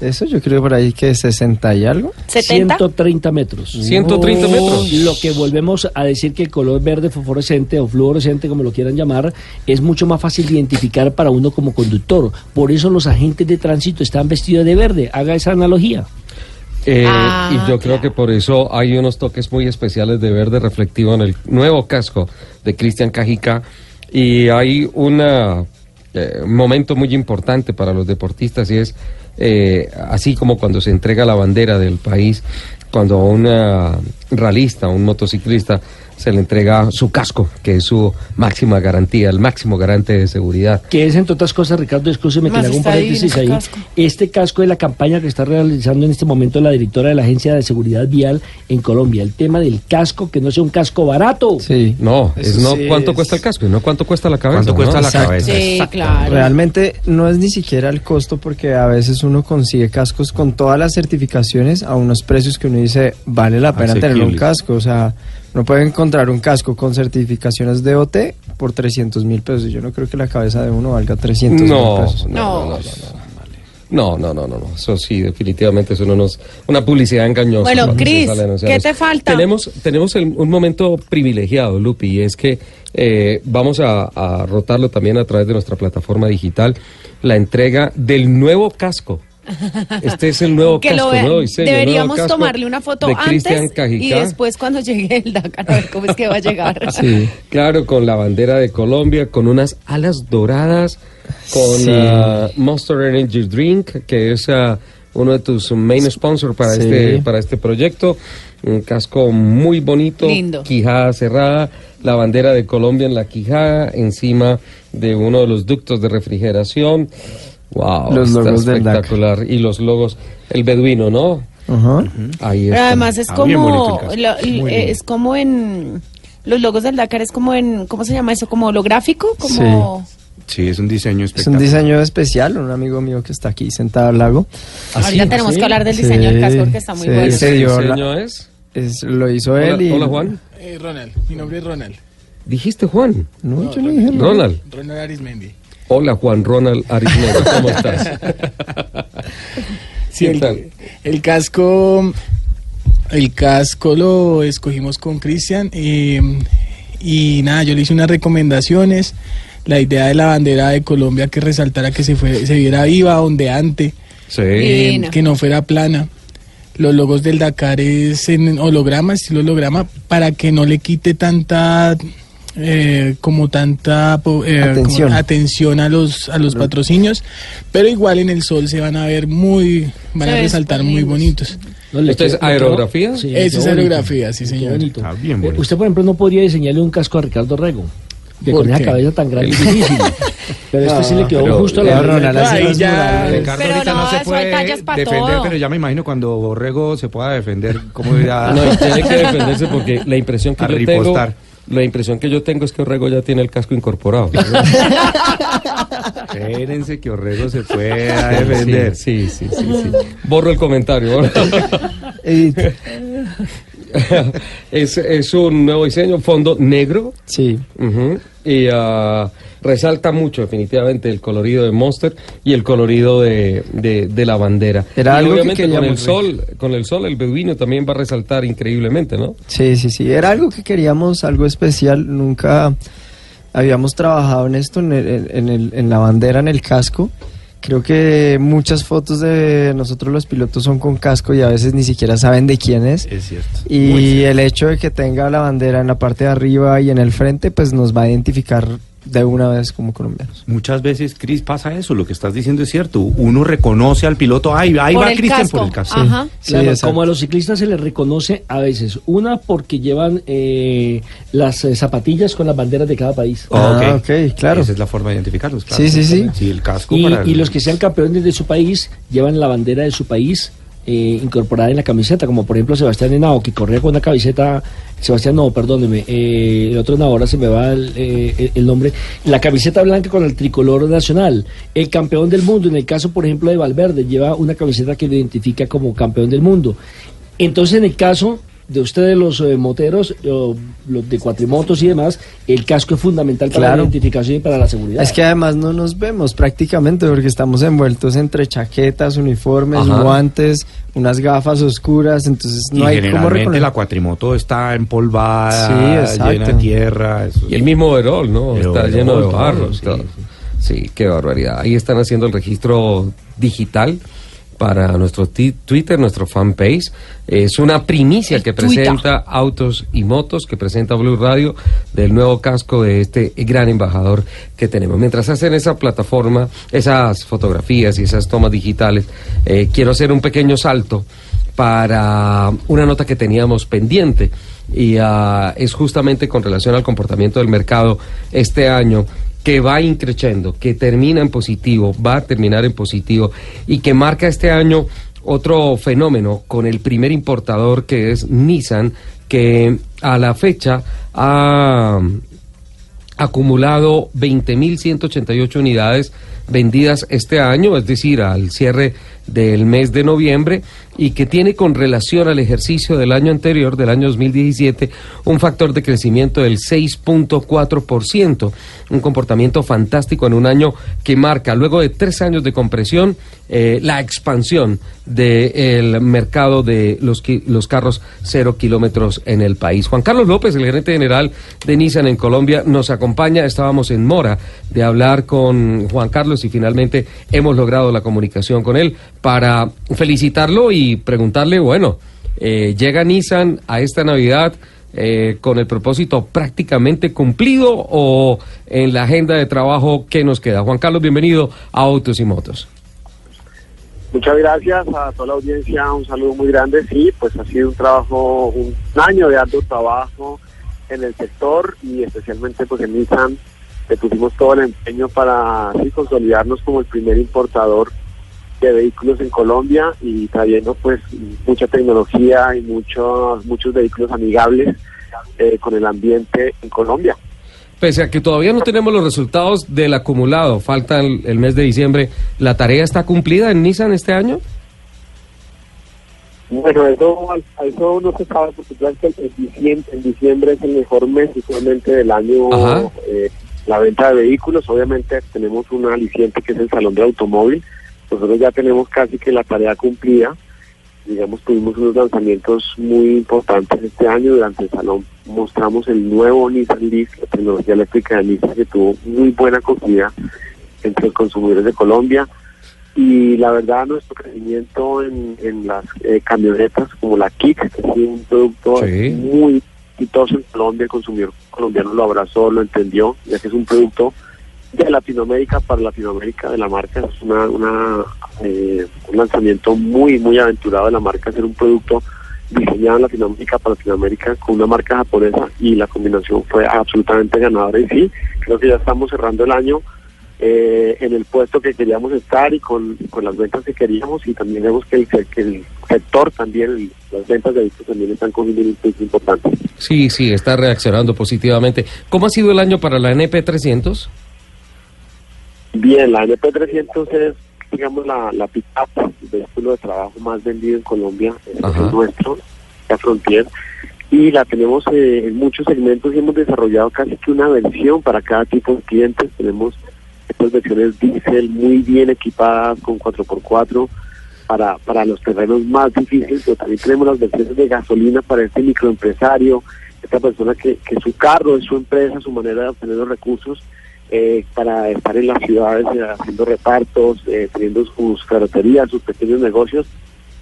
eso, yo creo por ahí que 60 y algo. 70. 130 metros. 130 metros. Lo que volvemos a decir que el color verde fosforescente o fluorescente, como lo quieran llamar, es mucho más fácil de identificar para uno como conductor. Por eso los agentes de tránsito están vestidos de verde. Haga esa analogía. Eh, Ah, y yo creo claro. que por eso hay unos toques muy especiales de verde reflectivo en el nuevo casco de Cristian Cajica. Y hay un momento muy importante para los deportistas y es eh, así como cuando se entrega la bandera del país, cuando a un ralista, un motociclista, se le entrega su casco, que es su máxima garantía, el máximo garante de seguridad. Que es, entre otras cosas, Ricardo, escúcheme que le hago un paréntesis ahí. casco. Este casco es la campaña que está realizando en este momento la directora de la Agencia de Seguridad Vial en Colombia. El tema del casco, que no sea un casco barato. Sí. No, es no sí cuánto es- cuesta el casco, no cuánto cuesta la cabeza. ¿Cuánto cuesta ¿no? la Exacto. cabeza? Sí, claro. Realmente no es ni siquiera el costo porque a veces uno consigue cascos con todas las certificaciones a unos precios que uno dice vale la pena tener un casco. O sea, no puede encontrar un casco con certificaciones de OT por 300 mil pesos. Yo no creo que la cabeza de uno valga 300 mil No, pesos. no, no, no, no. No, no, no, no, no. Eso sí, definitivamente es unos, una publicidad engañosa. Bueno, Cris, ¿qué eso. te falta? Tenemos, tenemos el- un momento privilegiado, Lupi, y es que eh, vamos a, a rotarlo también a través de nuestra plataforma digital, la entrega del nuevo casco. Este es el nuevo que casco, nuevo diseño, nuevo Deberíamos casco tomarle una foto antes y después cuando llegue el Dakar, a ver cómo es que va a llegar. Sí. Claro, con la bandera de Colombia, con unas alas doradas, con Sí. ah, Monster Energy Drink, que es ah, uno de tus main sponsors para, Sí. este, para este proyecto. Un casco muy bonito, Lindo. quijada cerrada, la bandera de Colombia en la quijada, encima de uno de los ductos de refrigeración. Wow, Los está logos del Dakar. espectacular. Y los logos, el beduino, ¿no? Ajá. Ahí Pero está. además es Ah, como, lo- eh, es como en los logos del Dakar es como en, ¿cómo se llama eso? Como holográfico, como Sí, es un diseño Es un diseño especial, un amigo mío que está aquí sentado al lago. ahorita tenemos ¿Sí? que hablar del diseño del Sí, casco porque está muy sí, bueno. sí. ¿Ese dio la- diseño es? Es, lo hizo Hola, él y... hola, Juan. Eh, Ronald, mi nombre es Ronald. ¿Dijiste Juan? No, yo no dije. Ronald. Ronald Arismendi. Hola Juan Ronald Arismendi, ¿cómo estás? Sí, ¿Qué el, casco, el casco lo escogimos con Cristian eh, y nada, yo le hice unas recomendaciones. La idea de la bandera de Colombia que resaltara que se fue, se viera viva, ondeante, Sí. eh, Divina. que no fuera plana. Los logos del Dakar es en holograma, estilo holograma, para que no le quite tanta eh, como tanta po- eh, como Atención. atención a los a los patrocinios, pero igual en el sol se van a ver muy, van a resaltar muy bonitos. No, ¿Esto es aerografía? Sí, Esa es bonito. aerografía, sí, señor. bonito. Ah, bien Eh, bonito. usted, por ejemplo, no podría diseñarle un casco a Ricardo Rego. Que ¿Por con esa qué? cabeza tan grande es difícil. Pero este sí le quedó pero- justo a la ya- murales. Ricardo Pero ahorita no, no, se puede defender, todo. pero ya me imagino cuando Borrego se pueda defender, cómo irá No, tiene que defenderse porque la impresión que A yo tengo, ripostar. La impresión que yo tengo es que Orrego ya tiene el casco incorporado. Espérense que Orrego se pueda defender. Sí, sí, sí, sí, sí. Borro el comentario. Es, es un nuevo diseño, fondo negro. sí. Ujú, Y ah, resalta mucho definitivamente el colorido de Monster y el colorido de, de- de la bandera. Era y algo que obviamente con el sol, con el sol el beduino también va a resaltar increíblemente, ¿no? Sí, sí, sí. Era algo que queríamos, algo especial. Nunca habíamos trabajado en esto, en, el- en, el- en la bandera, en el casco. Creo que muchas fotos de nosotros los pilotos son con casco y a veces ni siquiera saben de quién es. Es cierto. Y cierto. el hecho de que tenga la bandera en la parte de arriba y en el frente, pues nos va a identificar de una vez como colombianos. Muchas veces, Cris, pasa eso, lo que estás diciendo es cierto. Uno reconoce al piloto, ay, ahí Por va Cristian por el casco. Ajá. Sí, Claro, exacto. como a los ciclistas se les reconoce a veces. Una porque llevan eh, las eh, zapatillas con las banderas de cada país. Ah, ok, claro. Esa es la forma de identificarlos. claro. Sí, sí, sí. Sí, el casco Y, para el- y los que sean campeones de su país llevan la bandera de su país eh, incorporada en la camiseta, como por ejemplo Sebastián Henao, que corría con una camiseta, Sebastián no, perdóneme, eh, el otro Henao, ahora se me va el, eh, el nombre, la camiseta blanca con el tricolor nacional. El campeón del mundo, en el caso por ejemplo de Valverde, lleva una camiseta que lo identifica como campeón del mundo. Entonces en el caso de ustedes los eh, moteros, o los de cuatrimotos y demás, el casco es fundamental para Claro. la identificación y para la seguridad. Es que además no nos vemos prácticamente porque estamos envueltos entre chaquetas, uniformes, Ajá. guantes, unas gafas oscuras, entonces no y hay cómo generalmente reconocer. la cuatrimoto está empolvada, Sí, llena de tierra. eso- Y el mismo overol, ¿no? El Está lleno de barro. Sí, qué barbaridad. Ahí están haciendo el registro digital para nuestro Twitter, nuestro fanpage. Es una primicia que presenta Autos y Motos, que presenta Blue Radio, del nuevo casco de este gran embajador que tenemos. Mientras hacen esa plataforma, esas fotografías y esas tomas digitales, eh, quiero hacer un pequeño salto para una nota que teníamos pendiente y ah, es justamente con relación al comportamiento del mercado este año que va increciendo, que termina en positivo, va a terminar en positivo y que marca este año otro fenómeno con el primer importador que es Nissan, que a la fecha ha acumulado 20.188 unidades vendidas este año, es decir, al cierre del mes de noviembre, y que tiene con relación al ejercicio del año anterior, del año 2017, un factor de crecimiento del 6.4%, un comportamiento fantástico en un año que marca, luego de tres años de compresión, eh, la expansión del mercado de los, carros cero kilómetros en el país. Juan Carlos López, el gerente general de Nissan en Colombia, nos acompaña. Estábamos en Mora de hablar con Juan Carlos y finalmente hemos logrado la comunicación con él para felicitarlo y preguntarle, bueno, eh, llega Nissan a esta Navidad. eh, con el propósito prácticamente cumplido o en la agenda de trabajo que nos queda. Juan Carlos, bienvenido a Autos y Motos. Muchas gracias a toda la audiencia, un saludo muy grande. Sí, pues ha sido un trabajo, un año de arduo trabajo en el sector y especialmente pues en Nissan le pusimos todo el empeño para así consolidarnos como el primer importador de vehículos en Colombia y trayendo pues mucha tecnología y muchos muchos vehículos amigables eh, con el ambiente en Colombia. Pese a que todavía no tenemos los resultados del acumulado, falta el, el mes de diciembre, ¿la tarea está cumplida en Nissan este año? Bueno, eso, eso no se sabe porque en diciembre, en diciembre es el mejor mes usualmente del año Ajá. eh, la venta de vehículos. Obviamente tenemos un aliciente que es el salón de automóvil. Nosotros ya tenemos casi que la tarea cumplida. Digamos, tuvimos unos lanzamientos muy importantes este año. Durante el salón mostramos el nuevo Nissan Leaf, la tecnología eléctrica de Nissan que tuvo muy buena acogida entre los consumidores de Colombia y la verdad nuestro crecimiento en, en las eh, camionetas como la Kick, que es un producto Sí. muy exitoso en Colombia, el consumidor colombiano lo abrazó, lo entendió, ya que es un producto de Latinoamérica para Latinoamérica de la marca, es una, una eh, un lanzamiento muy, muy aventurado de la marca, hacer un producto diseñado en Latinoamérica para Latinoamérica con una marca japonesa y la combinación fue absolutamente ganadora. Y sí, creo que ya estamos cerrando el año eh, en el puesto que queríamos estar y con, con las ventas que queríamos y también vemos que el, que el sector también, el- las ventas de discos también están cogiendo un impulso importante. Sí, sí, está reaccionando positivamente. ¿Cómo ha sido el año para la NP300? Bien, la NP300 es, digamos, la, la pick-up, el vehículo de trabajo más vendido en Colombia, es Ajá. el nuestro, la Frontier, y la tenemos eh, en muchos segmentos y hemos desarrollado casi que una versión para cada tipo de clientes. Tenemos estas versiones diésel muy bien equipadas con 4x4 para, para los terrenos más difíciles, pero también tenemos las versiones de gasolina para este microempresario, esta persona que, que su carro es su empresa, su manera de obtener los recursos eh, para estar en las ciudades eh, haciendo repartos, eh, teniendo sus ferreterías, sus pequeños negocios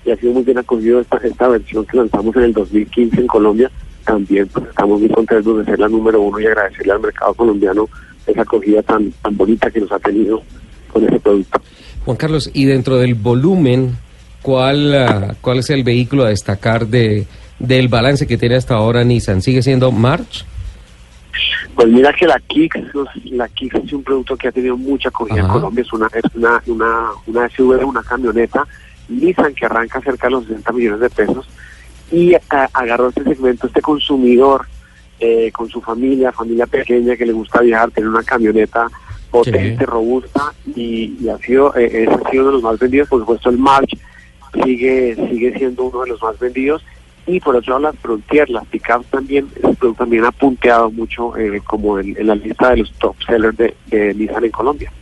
y ha sido muy bien acogido esta, esta versión que lanzamos en el 2015 en Colombia. También pues, estamos muy contentos de ser la número uno y agradecerle al mercado colombiano esa acogida tan, tan bonita que nos ha tenido con ese producto. Juan Carlos, y dentro del volumen, ¿cuál, ah, cuál es el vehículo a destacar de, del balance que tiene hasta ahora Nissan? ¿Sigue siendo March? Pues mira que la Kicks, la Kicks es un producto que ha tenido mucha acogida en. Colombia, es una, es una, una, una SUV, una camioneta Nissan que arranca cerca de los 60 millones de pesos y a- agarró este segmento, este consumidor eh, con su familia, familia pequeña que le gusta viajar, tener una camioneta potente, robusta y, y ha sido, eh, ese ha sido uno de los más vendidos, por supuesto el March sigue, sigue siendo uno de los más vendidos y por otro lado las Frontier, las pickups también, ese producto también ha punteado mucho eh, como en, en la lista de los top sellers de, de Nissan en Colombia.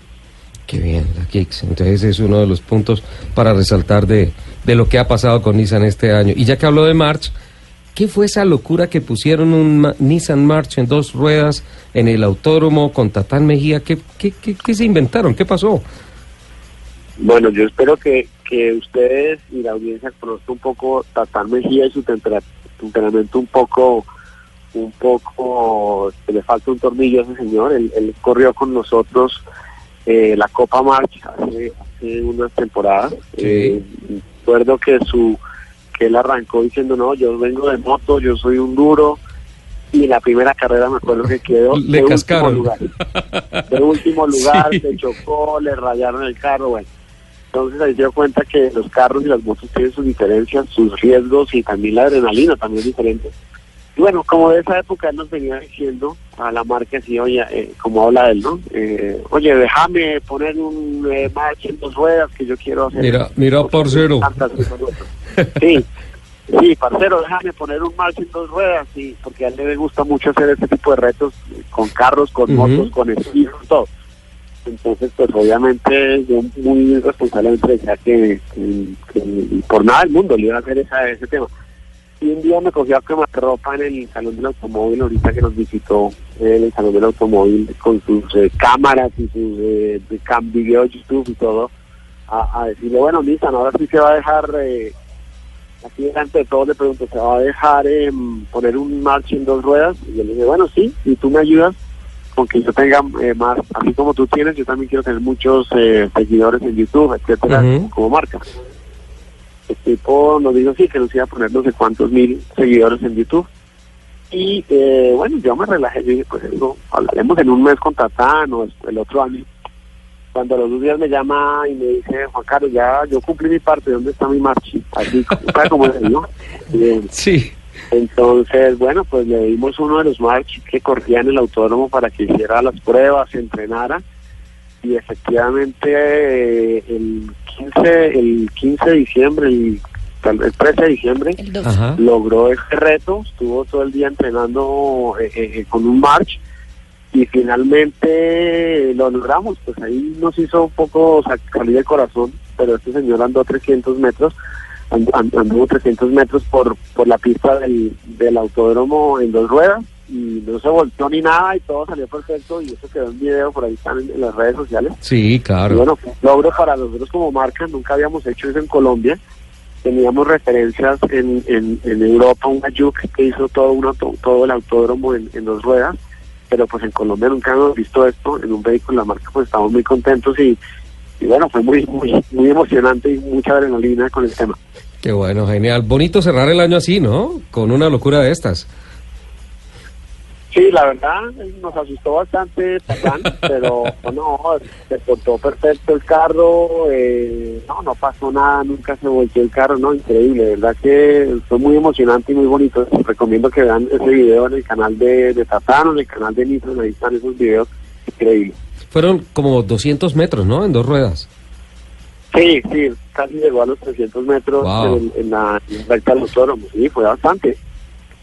Qué bien, la Kicks. Entonces es uno de los puntos para resaltar de, de lo que ha pasado con Nissan este año. Y ya que habló de March, ¿qué fue esa locura que pusieron un Ma- Nissan March en dos ruedas en el autódromo con Tatán Mejía? ¿Qué, qué, qué, qué se inventaron? ¿Qué pasó? Bueno, yo espero que, que ustedes y la audiencia conozcan un poco Tatán Mejía y su tempera- temperamento un poco, un poco, que le falta un tornillo a ese señor. Él, él corrió con nosotros eh, la Copa March hace, hace unas temporadas. Eh, recuerdo que su que él arrancó diciendo, no, yo vengo de moto, yo soy un duro. Y la primera carrera me acuerdo que quedó Le de cascaron. último lugar. De último lugar, Sí. se chocó, le rayaron el carro, bueno. Entonces ahí se dio cuenta que los carros y las motos tienen sus diferencias, sus riesgos y también la adrenalina también es diferente. Y bueno, como de esa época él nos venía diciendo a la marca así, oye, eh, como habla él, ¿no? Eh, oye, déjame poner un eh, March en dos ruedas que yo quiero hacer. Mira, mira, parcero. Sí, sí, parcero, déjame poner un March en dos ruedas, sí, porque a él le gusta mucho hacer este tipo de retos con carros, con motos, con estilos, todo. Entonces, pues obviamente yo muy responsablemente decía que, que- que por nada del mundo le iba a hacer esa, ese tema. Y un día me cogió a ropa en el Salón del Automóvil, ahorita que nos visitó en el Salón del Automóvil con sus eh, cámaras y sus eh, de cam video YouTube y todo, a, a decirle, bueno, Nissan, ahora sí se va a dejar, eh, aquí delante de todos le pregunto, ¿se va a dejar eh, poner un march en dos ruedas? Y yo le dije, bueno, sí, y tú me ayudas con que yo tenga eh, más, así como tú tienes, yo también quiero tener muchos eh, seguidores en YouTube, etcétera, como marca. El tipo nos dijo sí, que nos iba a poner no sé cuántos mil seguidores en YouTube. Y eh, bueno, yo me relajé, yo dije, pues eso, hablaremos en un mes con Tatán o el otro año. Cuando a los dos días me llama y me dice, Juan Carlos, ya yo cumplí mi parte, ¿dónde está mi marchi? Así, ¿sabe cómo es, no? Eh, Sí. entonces, bueno, pues le dimos uno de los march que corría en el autódromo para que hiciera las pruebas, se entrenara. Y efectivamente eh, el 15, el 15 de diciembre, el, vez 13 de diciembre, logró este reto, estuvo todo el día entrenando eh, eh, eh, con un march y finalmente lo logramos, pues ahí nos hizo un poco sa- salir el corazón, pero este señor andó 300 metros, and- and- anduvo 300 metros por, por la pista del, del autódromo en dos ruedas y no se volteó ni nada y todo salió perfecto y eso quedó en video, por ahí están en, en las redes sociales. Sí, Y claro. bueno, fue un logro para nosotros como marca, nunca habíamos hecho eso en Colombia. teníamos referencias en, en, en Europa, un Ayuk que hizo todo, un auto- todo el autódromo en, en dos ruedas, pero pues en Colombia nunca hemos visto esto en un vehículo la marca, pues estamos muy contentos y, y bueno, fue muy, muy, muy emocionante y mucha adrenalina con el tema. Qué bueno, genial. Bonito cerrar el año así, ¿no? Con una locura de estas. Sí, la verdad nos asustó bastante Tarzán, pero no, se portó perfecto el carro, eh, no, no pasó nada, nunca se volteó el carro, no, increíble, de verdad que fue muy emocionante y muy bonito. Les recomiendo que vean ese video en el canal de, de Tarzán o en el canal de Nissan, ahí están esos videos increíbles. Fueron como 200 metros, ¿no? En dos ruedas. Sí, sí, casi llegó a los 300 metros Wow. en, en la recta del autódromo, sí, fue bastante.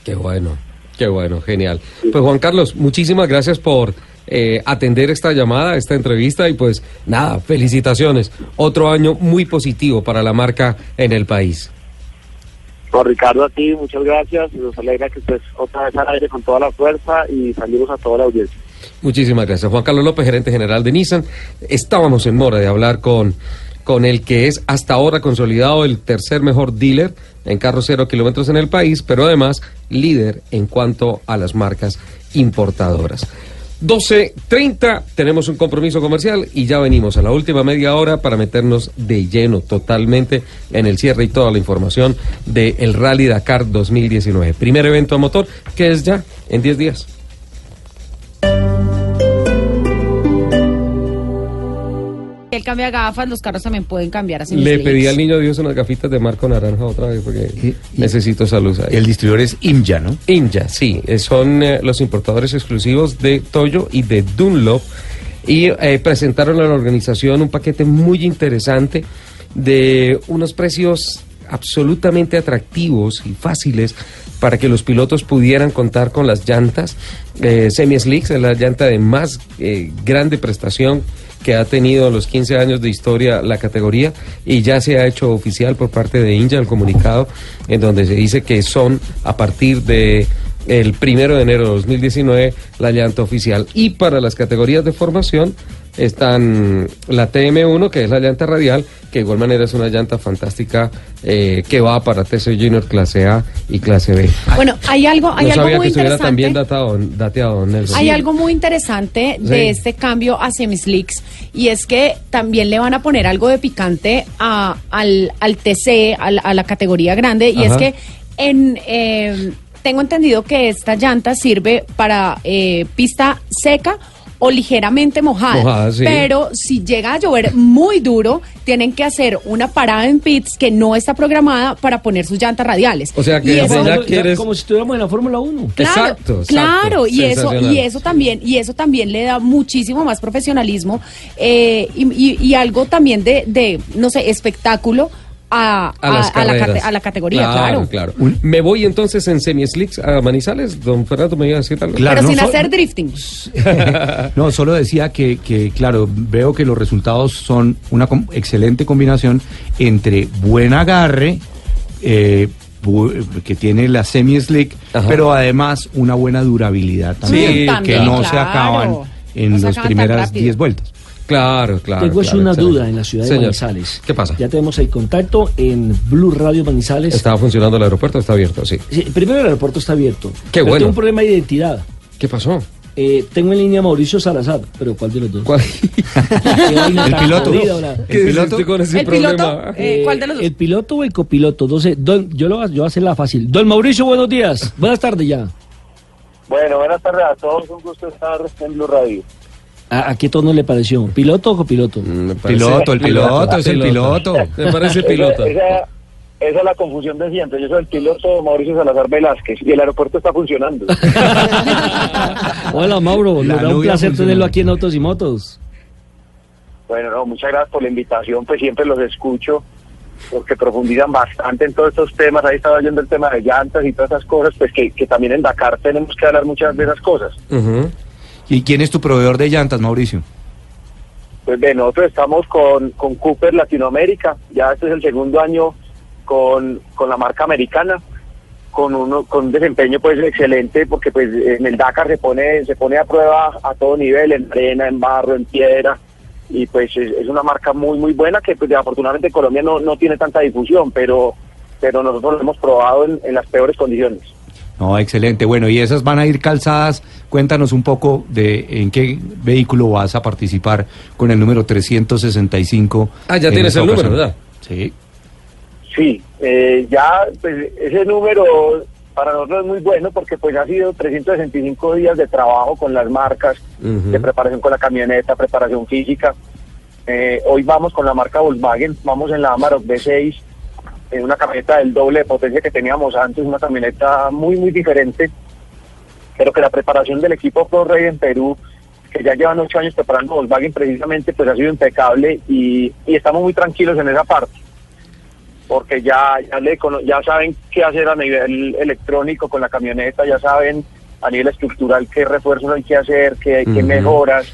Qué bueno, qué bueno, genial. Pues Juan Carlos, muchísimas gracias por eh, atender esta llamada, esta entrevista y pues nada, felicitaciones. Otro año muy positivo para la marca en el país. No, Ricardo, a ti muchas gracias. Nos alegra que estés otra vez al aire con toda la fuerza y salimos a toda la audiencia. Muchísimas gracias. Juan Carlos López, gerente general de Nissan. Estábamos en mora de hablar con, con el que es hasta ahora consolidado el tercer mejor dealer en carros cero kilómetros en el país, pero además líder en cuanto a las marcas importadoras. 12.30, tenemos un compromiso comercial y ya venimos a la última media hora para meternos de lleno totalmente en el cierre y toda la información del Rally Dakar 2019. Primer evento a motor que es ya en 10 días. Él cambia gafas, los carros también pueden cambiar así. Le pedí al niño Dios unas gafitas de marco naranja otra vez porque necesito esa luz ahí. El distribuidor es Imja, ¿no? Imja, sí. eh, Son eh, los importadores exclusivos de Toyo y de Dunlop. Y eh, presentaron a la organización un paquete muy interesante de unos precios absolutamente atractivos y fáciles para que los pilotos pudieran contar con las llantas eh, semi-slicks, es la llanta de más eh, grande prestación que ha tenido en los 15 años de historia la categoría y ya se ha hecho oficial por parte de Inja el comunicado en donde se dice que son a partir de el primero de enero de 2019 la llanta oficial. Y para las categorías de formación están la TM1 que es la llanta radial que de igual manera es una llanta fantástica eh, que va para TC Junior clase A y clase B. Bueno, hay algo, hay no algo muy interesante. también datado, dateado, Nelson. Hay algo muy interesante de Sí. este cambio a semislicks y es que también le van a poner algo de picante a- al, al TC, al- a la categoría grande, y es que en eh, tengo entendido que esta llanta sirve para eh, pista seca o ligeramente mojada, Mojada, sí. pero si llega a llover muy duro, tienen que hacer una parada en pits que no está programada para poner sus llantas radiales. O sea que eso- ya quieres- Como si estuviéramos en la Fórmula 1. Claro, Exacto, exacto. claro, y eso, y eso también, y eso también le da muchísimo más profesionalismo eh, y, y- y algo también de, de, no sé, espectáculo a, a las a la, a la categoría, claro. claro. Me voy entonces en semi-slicks a Manizales. Don Fernando me iba a decir algo. Claro, Pero no sin so- hacer drifting. No, solo decía que, que, claro, veo que los resultados son una com- excelente combinación entre buen agarre, eh, que tiene la semi-slick, pero además una buena durabilidad también, Sí, que también, no se acaban en No las primeras rápido. 10 vueltas. Claro, claro. Tengo es claro, una excelente. duda en la ciudad de Señor, Manizales. ¿Qué pasa? Ya tenemos el contacto en Blue Radio Manizales. ¿Estaba funcionando el aeropuerto? Está abierto, sí. Sí, primero el aeropuerto está abierto. Qué Pero bueno. Tengo un problema de identidad. ¿Qué pasó? Eh, tengo en línea a Mauricio Salazar, pero ¿cuál de los dos? ¿Cuál? el piloto. ¿Qué piloto con ese ¿El piloto? Eh, ¿Cuál de los dos? ¿El piloto o el copiloto? Entonces, don, yo, lo, yo voy a hacer la fácil. Don Mauricio, buenos días. Buenas tardes ya. Bueno, buenas tardes a todos. Un gusto estar en Blue Radio. ¿A, a qué tono le pareció? ¿Piloto o copiloto? Piloto, el piloto, es el piloto. Me parece piloto. Esa, es la confusión de siempre. Yo soy el piloto Mauricio Salazar Velázquez y el aeropuerto está funcionando. Hola Mauro, La nos da un placer tenerlo aquí en Autos y Motos. bueno, no, muchas gracias por la invitación. Pues siempre los escucho porque profundizan bastante en todos estos temas. Ahí estaba oyendo el tema de llantas y todas esas cosas, pues que, que también en Dakar tenemos que hablar muchas de esas cosas. Ujú. ¿Y quién es tu proveedor de llantas, Mauricio? Pues bien, nosotros estamos con, con Cooper Latinoamérica, ya este es el segundo año con, con la marca americana, con uno con un desempeño pues excelente porque pues en el Dakar se pone se pone a prueba a todo nivel, en arena, en barro, en piedra y pues es, una marca muy muy buena que pues afortunadamente en Colombia no, no tiene tanta difusión, pero pero nosotros lo hemos probado en las peores condiciones. No, excelente. Bueno, y esas van a ir calzadas. Cuéntanos un poco de en qué vehículo vas a participar con el número 365. Ah, ya en tienes el número. ¿verdad? Sí. Sí, eh, ya pues, ese número para nosotros es muy bueno porque pues ha sido 365 días de trabajo con las marcas, de preparación con la camioneta, preparación física. Eh, hoy vamos con la marca Volkswagen, vamos en la Amarok B6, en una camioneta del doble de potencia que teníamos antes, una camioneta muy, muy diferente, pero que la preparación del equipo Pro Rey en Perú, que ya llevan ocho años preparando Volkswagen precisamente, pues ha sido impecable y, y estamos muy tranquilos en esa parte porque ya ya, le ya saben qué hacer a nivel electrónico con la camioneta, ya saben a nivel estructural qué refuerzos hay que hacer, qué, qué Ujú. mejoras.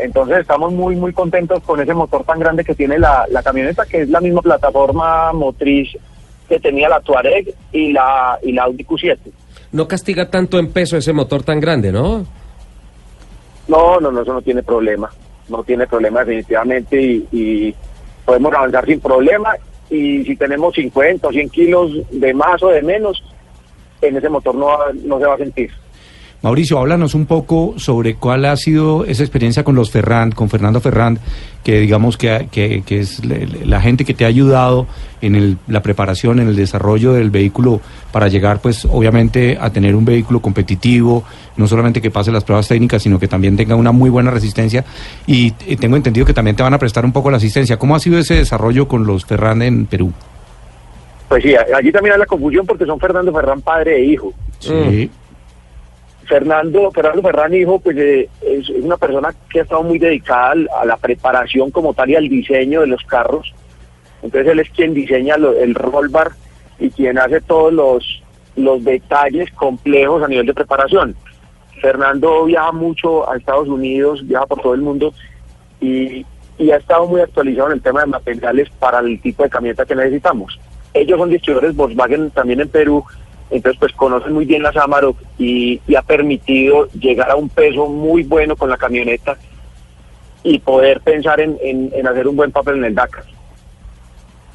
Entonces estamos muy muy contentos con ese motor tan grande que tiene la, la camioneta, que es la misma plataforma motriz que tenía la Touareg y la, y la Audi Q7. No castiga tanto en peso ese motor tan grande, ¿no? No, no, no, eso no tiene problema. No tiene problema definitivamente y, y podemos avanzar sin problema. Y si tenemos 50 o 100 kilos de más o de menos, en ese motor no, no se va a sentir. Mauricio, háblanos un poco sobre cuál ha sido esa experiencia con los Ferrand, con Fernando Ferrand, que digamos que, que- que es la gente que te ha ayudado en el- la preparación, en el desarrollo del vehículo para llegar, pues, obviamente, a tener un vehículo competitivo, no solamente que pase las pruebas técnicas, sino que también tenga una muy buena resistencia. Y, eh, tengo entendido que también te van a prestar un poco la asistencia. ¿Cómo ha sido ese desarrollo con los Ferrand en Perú? Pues sí, allí también hay la confusión porque son Fernando Ferrán padre e hijo. Sí. Fernando, Fernando Ferrán, hijo, pues eh, es, una persona que ha estado muy dedicada a la preparación como tal y al diseño de los carros. Entonces él es quien diseña el roll bar y quien hace todos los, los detalles complejos a nivel de preparación. Fernando viaja mucho a Estados Unidos, viaja por todo el mundo y, y ha estado muy actualizado en el tema de materiales para el tipo de camioneta que necesitamos. Ellos son distribuidores Volkswagen también en Perú, entonces pues conocen muy bien las Amarok y, y ha permitido llegar a un peso muy bueno con la camioneta y poder pensar en, en- en hacer un buen papel en el Dakar.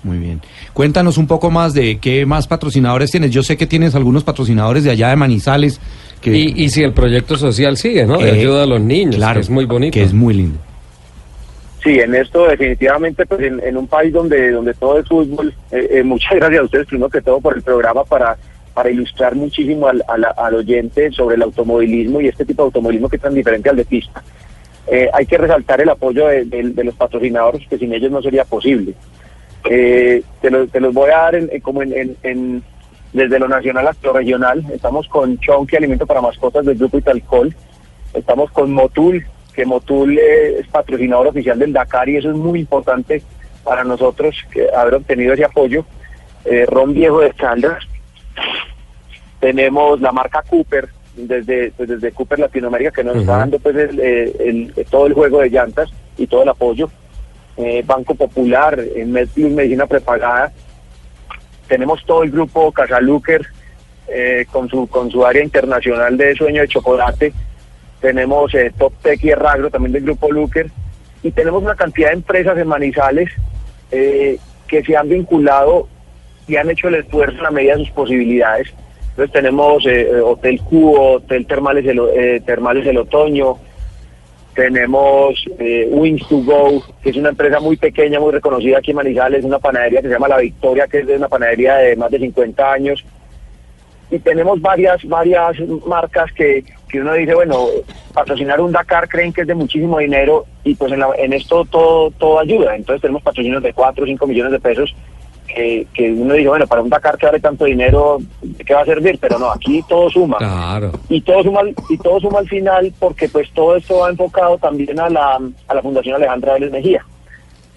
Muy bien. Cuéntanos un poco más de qué más patrocinadores tienes. Yo sé que tienes algunos patrocinadores de allá de Manizales. Que, Y, y si el proyecto social sigue, ¿no? De Eh, ayuda a los niños, claro, que es muy bonito. que es muy lindo. Sí, en esto definitivamente, pues en, en un país donde donde todo es fútbol, eh, eh, muchas gracias a ustedes primero que todo por el programa para para ilustrar muchísimo al, al, al oyente sobre el automovilismo y este tipo de automovilismo que es tan diferente al de pista. Eh, hay que resaltar el apoyo de, los patrocinadores, que sin ellos no sería posible. Eh, te, lo- te los voy a dar como desde lo nacional hasta lo regional. Estamos con Chonky, Alimento para Mascotas del Grupo Italcol. Estamos con Motul, que Motul eh, es patrocinador oficial del Dakar y eso es muy importante para nosotros que haber obtenido ese apoyo. Eh, Ron Viejo de Caldas. Tenemos la marca Cooper, desde, pues, desde Cooper Latinoamérica, que nos está dando pues el, eh, el- todo el juego de llantas y todo el apoyo. Eh, Banco Popular, MedPlus Medicina Prepagada. Tenemos todo el grupo Casaluker eh, con, su, con su área internacional de sueño de chocolate. Tenemos eh, Top Tech y Erragro también del grupo Luker. Y tenemos una cantidad de empresas en Manizales que se han vinculado y han hecho el esfuerzo en la medida de sus posibilidades. Entonces tenemos eh, eh, Hotel Cubo, Hotel Termales el, eh, Termales el Otoño, tenemos eh, Wings to Go, que es una empresa muy pequeña, muy reconocida aquí en Manizales, una panadería que se llama La Victoria, que es de una panadería de más de 50 años. Y tenemos varias varias marcas que, que uno dice, bueno, patrocinar un Dakar creen que es de muchísimo dinero y pues en, la- en esto todo todo ayuda. Entonces tenemos patrocinios de 4 o 5 millones de pesos que, que uno dice, bueno, para un Dakar que vale tanto dinero, ¿de qué va a servir? Pero no, aquí todo suma. Claro. Y todo suma, al- y todo suma al final porque pues todo esto va enfocado también a la, a la Fundación Alejandra Vélez Mejía,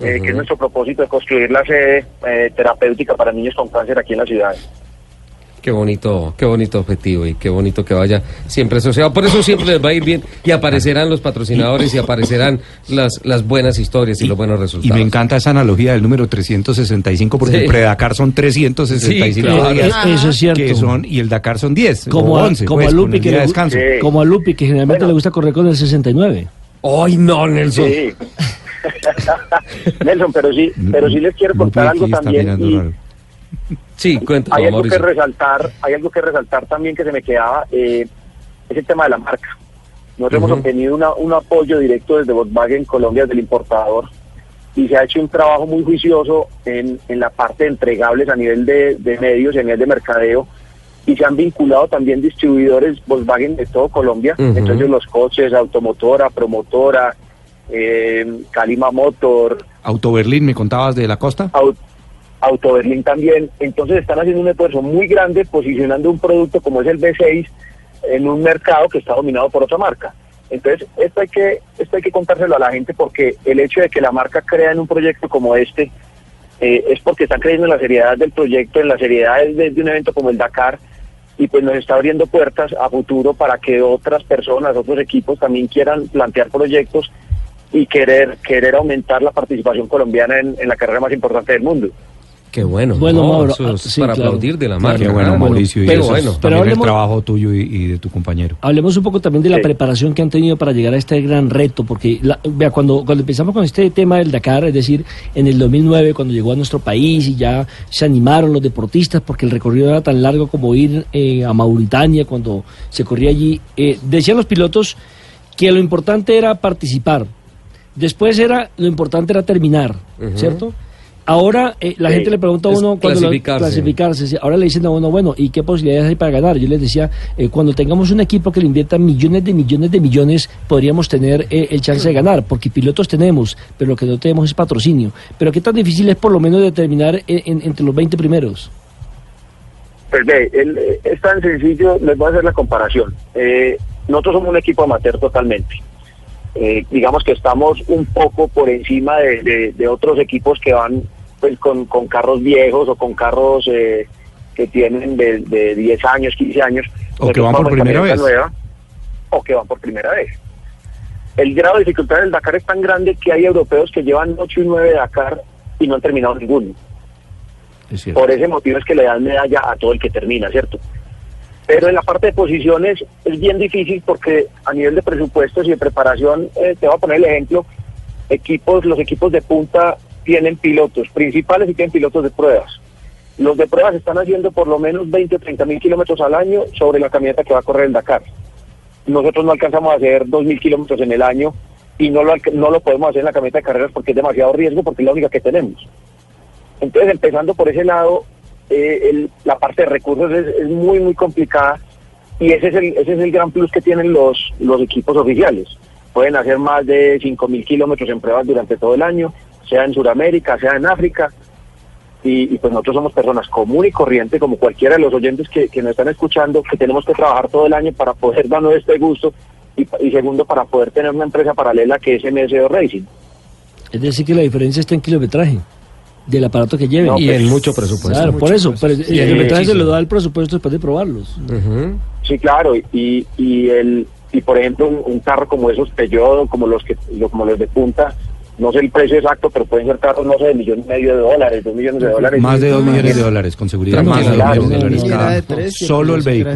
eh, que es nuestro propósito de construir la sede eh, terapéutica para niños con cáncer aquí en la ciudad. Qué bonito, qué bonito objetivo y qué bonito que vaya siempre asociado. Por eso siempre les va a ir bien y aparecerán los patrocinadores y aparecerán las, las buenas historias y, los buenos Y resultados. me encanta esa analogía del número 365, porque Sí. el pre-Dakar son 365 Sí, claro. días. Eso es cierto. Que son, y el Dakar son 10 Como, o a, 11, como pues, a Lupi que le, descanso. como a Lupi que generalmente le gusta correr con el 69. ¡Ay, no, Nelson! Sí. Nelson, pero sí, pero sí les quiero contar Lupi algo también mirando y, raro. Sí, cuéntame, hay algo que Mauricio. resaltar, hay algo que resaltar también que se me quedaba, eh, es el tema de la marca. Nosotros Ujú. hemos obtenido una- un apoyo directo desde Volkswagen Colombia, del importador, y se ha hecho un trabajo muy juicioso en, en la parte de entregables a nivel de, de medios y a nivel de mercadeo, y se han vinculado también distribuidores Volkswagen de todo Colombia, entonces los coches, Automotora, Promotora, eh, Calima Motor, Auto Berlín, me contabas de la costa. Au- Auto Berlín también. Entonces están haciendo un esfuerzo muy grande posicionando un producto como es el B6 en un mercado que está dominado por otra marca. Entonces esto hay que esto hay que contárselo a la gente porque el hecho de que la marca crea en un proyecto como este eh, es porque están creyendo en la seriedad del proyecto, en la seriedad de, de un evento como el Dakar y pues nos está abriendo puertas a futuro para que otras personas, otros equipos también quieran plantear proyectos y querer querer aumentar la participación colombiana en, en la carrera más importante del mundo. Qué bueno. Bueno, no, Mauro, eso ah, es sí, para claro. aplaudir de la Claro. marca. Qué bueno, Ah, Mauricio. y Pero eso es bueno. también hablemos- el trabajo tuyo y, y de tu compañero. Hablemos un poco también de la preparación que han tenido para llegar a este gran reto, porque la- vea, cuando, cuando empezamos con este tema del Dakar, es decir, en el 2009, cuando llegó a nuestro país y ya se animaron los deportistas, porque el recorrido era tan largo como ir eh, a Mauritania cuando se corría allí, eh, decían los pilotos que lo importante era participar, después era lo importante era terminar. ¿cierto? Ahora eh, la Sí. gente le pregunta a uno cuando lo- clasificarse. clasificarse. Ahora le dicen a uno, bueno, ¿y qué posibilidades hay para ganar? Yo les decía, eh, cuando tengamos un equipo que le invierta millones de millones de millones, podríamos tener eh, el chance de ganar, porque pilotos tenemos, pero lo que no tenemos es patrocinio. Pero qué tan difícil es por lo menos determinar en- en- entre los 20 primeros. Pues ve, el- eh, es tan sencillo, les voy a hacer la comparación. Eh, nosotros somos un equipo amateur totalmente. Eh, digamos que estamos un poco por encima de, de- de otros equipos que van pues con, con carros viejos o con carros eh, que tienen de, de 10 años, 15 años. O que Nosotros van por primera vez. nueva, o que van por primera vez. El grado de dificultad del Dakar es tan grande que hay europeos que llevan 8 y 9 Dakar y no han terminado ninguno. Es. Por ese motivo es que le dan medalla a todo el que termina, ¿cierto? Pero en la parte de posiciones es bien difícil porque a nivel de presupuestos y de preparación, eh, te voy a poner el ejemplo, equipos, los equipos de punta tienen pilotos principales y tienen pilotos de pruebas. Los de pruebas están haciendo por lo menos 20 o 30 mil kilómetros al año sobre la camioneta que va a correr el Dakar. Nosotros no alcanzamos a hacer 2 mil kilómetros en el año y no lo, no lo podemos hacer en la camioneta de carreras porque es demasiado riesgo, porque es la única que tenemos. Entonces, empezando por ese lado, eh, el- la parte de recursos es, muy, muy complicada y ese es, el, ese es el gran plus que tienen los, los equipos oficiales. Pueden hacer más de 5.000 kilómetros en pruebas durante todo el año, sea en Sudamérica, sea en África. Y, y pues nosotros somos personas común y corriente, como cualquiera de los oyentes que, que nos están escuchando, que tenemos que trabajar todo el año para poder darnos este gusto y, y segundo, para poder tener una empresa paralela que es MSO Racing. Es decir, que la diferencia está en kilometraje del aparato que lleven. No, Y pues, en mucho presupuesto. Claro, por eso, pero el Sí, kilometraje se lo da el presupuesto después de probarlos. Sí, claro, y, y el y por ejemplo un, un carro como esos Peugeot, como los que como los de punta, no sé el precio exacto, pero pueden ser carros no sé de millón y medio de dólares, dos millones de dólares. Más de dos millones de dólares, con seguridad. Más de dos millones de dólares cada- de tres, y Solo el vehículo.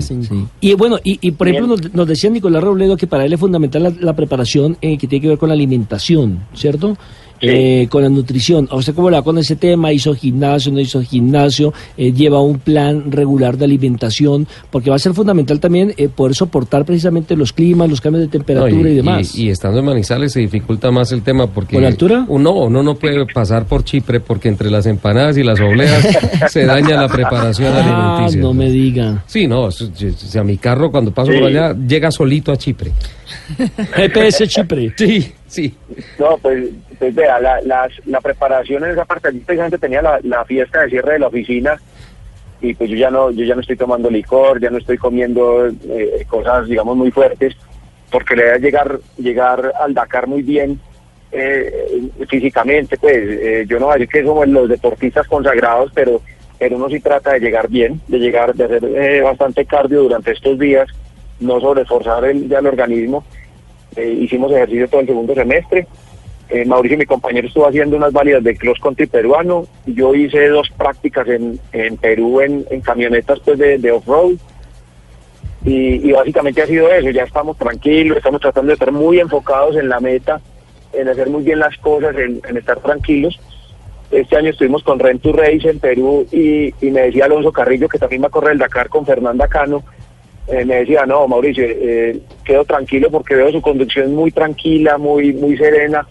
Y bueno, y, y por ejemplo nos, nos decía Nicolás Robledo que para él es fundamental la, la preparación eh, que tiene que ver con la alimentación, ¿cierto? Eh, con la nutrición. ¿A usted cómo le va con ese tema? ¿Hizo gimnasio, no hizo gimnasio? Eh, ¿Lleva un plan regular de alimentación? Porque va a ser fundamental también eh, poder soportar precisamente los climas, los cambios de temperatura No, y, demás. Y, y estando en Manizales se dificulta más el tema porque... ¿Por la altura? Uno, uno no puede pasar por Chipre porque entre las empanadas y las obleas se daña la preparación ah, alimenticia. no me diga. Sí, no, o sea, mi carro cuando paso Sí. por allá llega solito a Chipre. GPS Chipre. Sí, sí. No, pues, pues vea, la, las- la preparación en esa parte, allí precisamente tenía la, la fiesta de cierre de la oficina y pues yo ya no, yo ya no estoy tomando licor, ya no estoy comiendo eh, cosas, digamos, muy fuertes, porque le debe llegar, llegar al Dakar muy bien eh, físicamente, pues eh, yo no voy a decir que somos los deportistas consagrados, pero, pero uno sí trata de llegar bien, de llegar, de hacer eh, bastante cardio durante estos días, no sobreesforzar el, ya el organismo. Eh, hicimos ejercicio todo el segundo semestre. Eh, Mauricio, mi compañero, estuvo haciendo unas válidas de cross country peruano. Yo hice dos prácticas en, en Perú en, camionetas pues, de, de off-road. Y, y básicamente ha sido eso. Ya estamos tranquilos, estamos tratando de estar muy enfocados en la meta, en hacer muy bien las cosas, en, en estar tranquilos. Este año estuvimos con Rent to Race en Perú y, y me decía Alonso Carrillo, que también va a correr el Dakar con Fernanda Cano, eh, me decía, no, Mauricio, eh, quedo tranquilo porque veo su conducción muy tranquila, muy muy serena,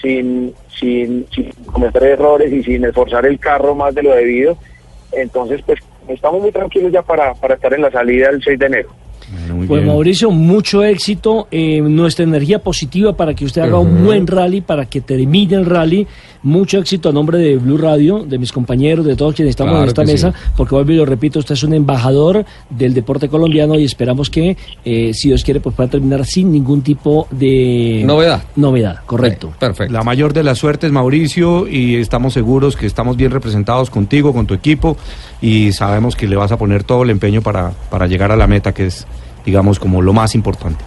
sin, sin, sin cometer errores y sin esforzar el carro más de lo debido. Entonces, pues estamos muy tranquilos ya para, para estar en la salida el 6 de enero. Pues Mauricio, mucho éxito, eh, nuestra energía positiva para que usted haga un buen rally, para que termine el rally. Mucho éxito a nombre de Blue Radio, de mis compañeros, de todos quienes estamos Claro en esta mesa, sí. porque vuelvo y lo repito, usted es un embajador del deporte colombiano y esperamos que, eh, si Dios quiere, pues pueda terminar sin ningún tipo de Novedad. Novedad, correcto. Perfecto. La mayor de las suertes, Mauricio, y estamos seguros que estamos bien representados contigo, con tu equipo, y sabemos que le vas a poner todo el empeño para, para llegar a la meta, que es, digamos, como lo más importante.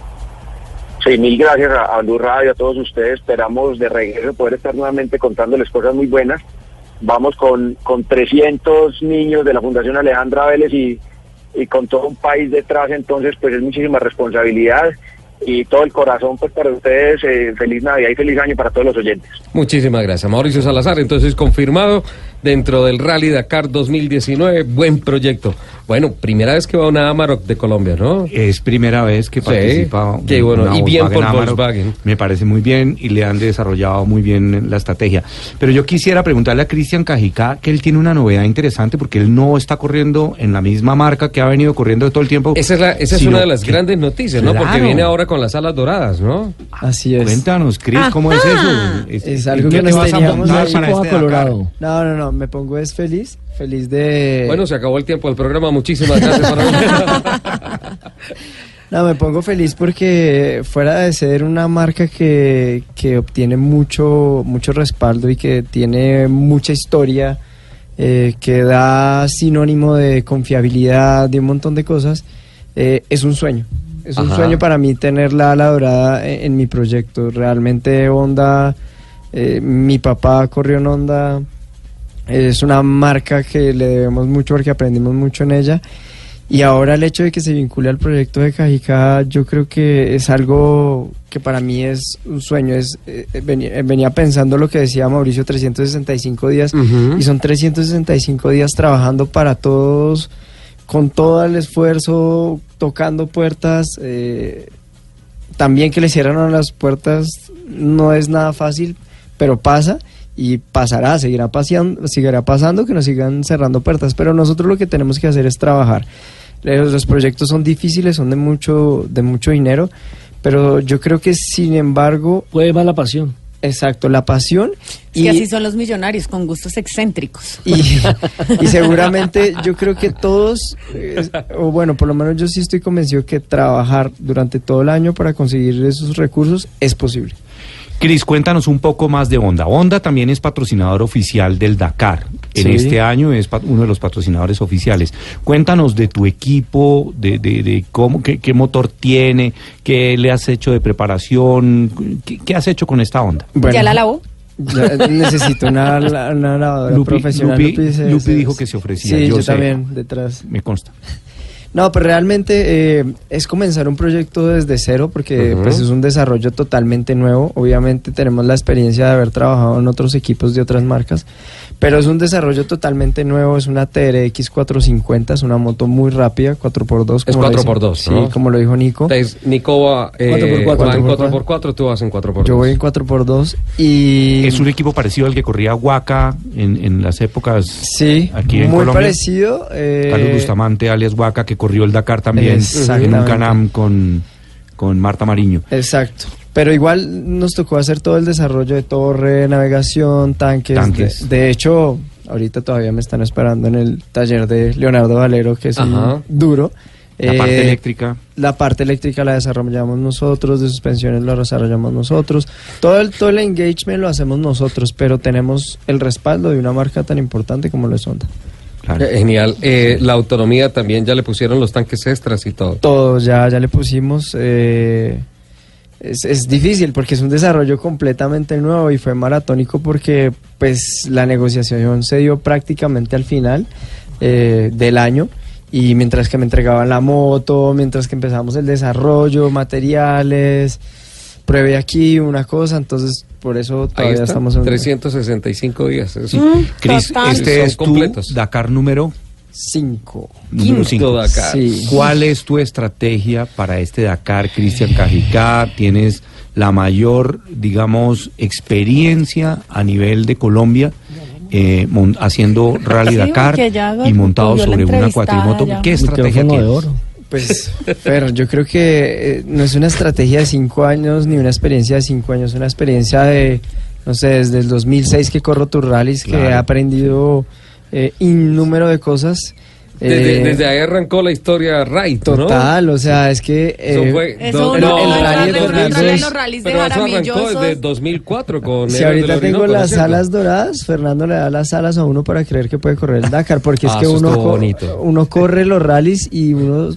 Sí, mil gracias a, a Blue Radio, a todos ustedes. Esperamos de regreso poder estar nuevamente contándoles cosas muy buenas. Vamos con, con 300 niños de la Fundación Alejandra Vélez y, y con todo un país detrás, entonces pues es muchísima responsabilidad y todo el corazón pues para ustedes. eh, feliz Navidad y feliz año para todos los oyentes. Muchísimas gracias. Mauricio Salazar, entonces confirmado dentro del Rally Dakar 2019. Buen proyecto. Bueno, primera vez que va una Amarok de Colombia, ¿no? Es primera vez que Sí, participa. qué bueno, una y bien por Amarok. Volkswagen. Me parece muy bien y le han desarrollado muy bien la estrategia. Pero yo quisiera preguntarle a Cristian Cajicá que él tiene una novedad interesante porque él no está corriendo en la misma marca que ha venido corriendo todo el tiempo. Esa es, la- esa es una de las que- grandes noticias, ¿no? Porque viene ahora con las alas doradas, ¿no? Así es. Cuéntanos, Cris, ¿cómo es eso? Es, algo ¿en que nos teníamos para este Dakar? No, no, no, me pongo es feliz, feliz de... Bueno, se acabó el tiempo del programa. Muchísimas gracias. por- No, me pongo feliz porque fuera de ser una marca que, que obtiene mucho, mucho respaldo y que tiene mucha historia, eh, que da sinónimo de confiabilidad, de un montón de cosas, eh, es un sueño. Es un sueño para mí tener la ala dorada en, en mi proyecto. Realmente Honda, eh, mi papá corrió en Honda, es una marca que le debemos mucho porque aprendimos mucho en ella. Y ahora el hecho de que se vincule al proyecto de Cajica, yo creo que es algo que para mí es un sueño. Es, eh, venía, venía pensando lo que decía Mauricio, 365 días, Ujú. y son 365 días trabajando para todos, con todo el esfuerzo, tocando puertas. eh, también que le cierran las puertas no es nada fácil, pero pasa y pasará, seguirá, paseando, seguirá pasando que nos sigan cerrando puertas, pero nosotros lo que tenemos que hacer es trabajar. Los, los proyectos son difíciles, son de mucho, de mucho dinero, pero yo creo que sin embargo... Puede más la pasión. Exacto, la pasión. Que así son los millonarios, con gustos excéntricos. Y, y seguramente yo creo que todos, eh, o bueno, por lo menos yo sí estoy convencido que trabajar durante todo el año para conseguir esos recursos es posible. Cris, cuéntanos un poco más de Honda. Honda también es patrocinador oficial del Dakar. En Sí. este año es uno de los patrocinadores oficiales. Cuéntanos de tu equipo, de, de- de cómo, qué, qué motor tiene, qué le has hecho de preparación, qué, qué has hecho con esta Honda. Bueno. ¿Ya la lavó? Ya necesito una, una lavadora Lupi- profesional. Lupi- se- Lupi se- dijo que se ofrecía, Sí, yo yo, sé. también, detrás. Me consta. No, pero realmente eh, es comenzar un proyecto desde cero porque Ujú. pues es un desarrollo totalmente nuevo. Obviamente tenemos la experiencia de haber trabajado en otros equipos de otras marcas, pero es un desarrollo totalmente nuevo. Es una TRX 450, es una moto muy rápida, 4x2. Es como lo dice- 4x2, Sí, ¿no? como lo dijo Nico. Entonces, Nico va, eh, 4x4. va en 4x4, tú vas en 4x2. Yo voy en 4x2 y... Es un equipo parecido al que corría Huaca en, en las épocas Sí, aquí en muy Colombia. parecido. eh, Carlos Bustamante, alias Huaca, que corrió el Dakar también en un Canam con, con Marta Mariño. Exacto. Pero igual nos tocó hacer todo el desarrollo de torre, navegación, tanques. Tanques. De, de hecho, ahorita todavía me están esperando en el taller de Leonardo Valero, que es un duro. La Eh, parte eléctrica. La parte eléctrica la desarrollamos nosotros, de suspensiones lo desarrollamos nosotros. Todo el, todo el engagement lo hacemos nosotros, pero tenemos el respaldo de una marca tan importante como lo es Honda. Eh, Genial. Eh, la autonomía también ya le pusieron los tanques extras y todo. Todos ya, ya le pusimos. eh, es, es difícil porque es un desarrollo completamente nuevo y fue maratónico porque pues la negociación se dio prácticamente al final eh, del año y mientras que me entregaban la moto, mientras que empezamos el desarrollo, materiales, pruebe aquí una cosa, entonces por eso Ahí todavía está, estamos en 365 días. eso. Mm, total. este Son es tu completos. Dakar número cinco. número Quinto cinco. Dakar. Sí. ¿Cuál es tu estrategia para este Dakar, Cristian Cajicá? ¿Tienes la mayor, digamos, experiencia a nivel de Colombia eh, haciendo Rally Sí, Dakar y montado sobre una cuatrimoto? ya. ¿Qué estrategia de tienes? oro. Pues, pero yo creo que eh, no es una estrategia de cinco años ni una experiencia de cinco años, es una experiencia de, no sé, desde el 2006 que corro tus rallies, que he aprendido eh, innúmero de cosas. Desde, Eh, desde ahí arrancó la historia Right, ¿no? Total, o sea, es que... Eso eh, fue Eso uno- no, el rally de los 2006. rallies de pero eso arrancó desde 2004 con Si ahorita tengo Orinoco, ¿no es las alas doradas, Fernando le da las alas a uno para creer que puede correr el Dakar, porque es Ah, que uno, estuvo co- bonito. uno corre los rallies y uno,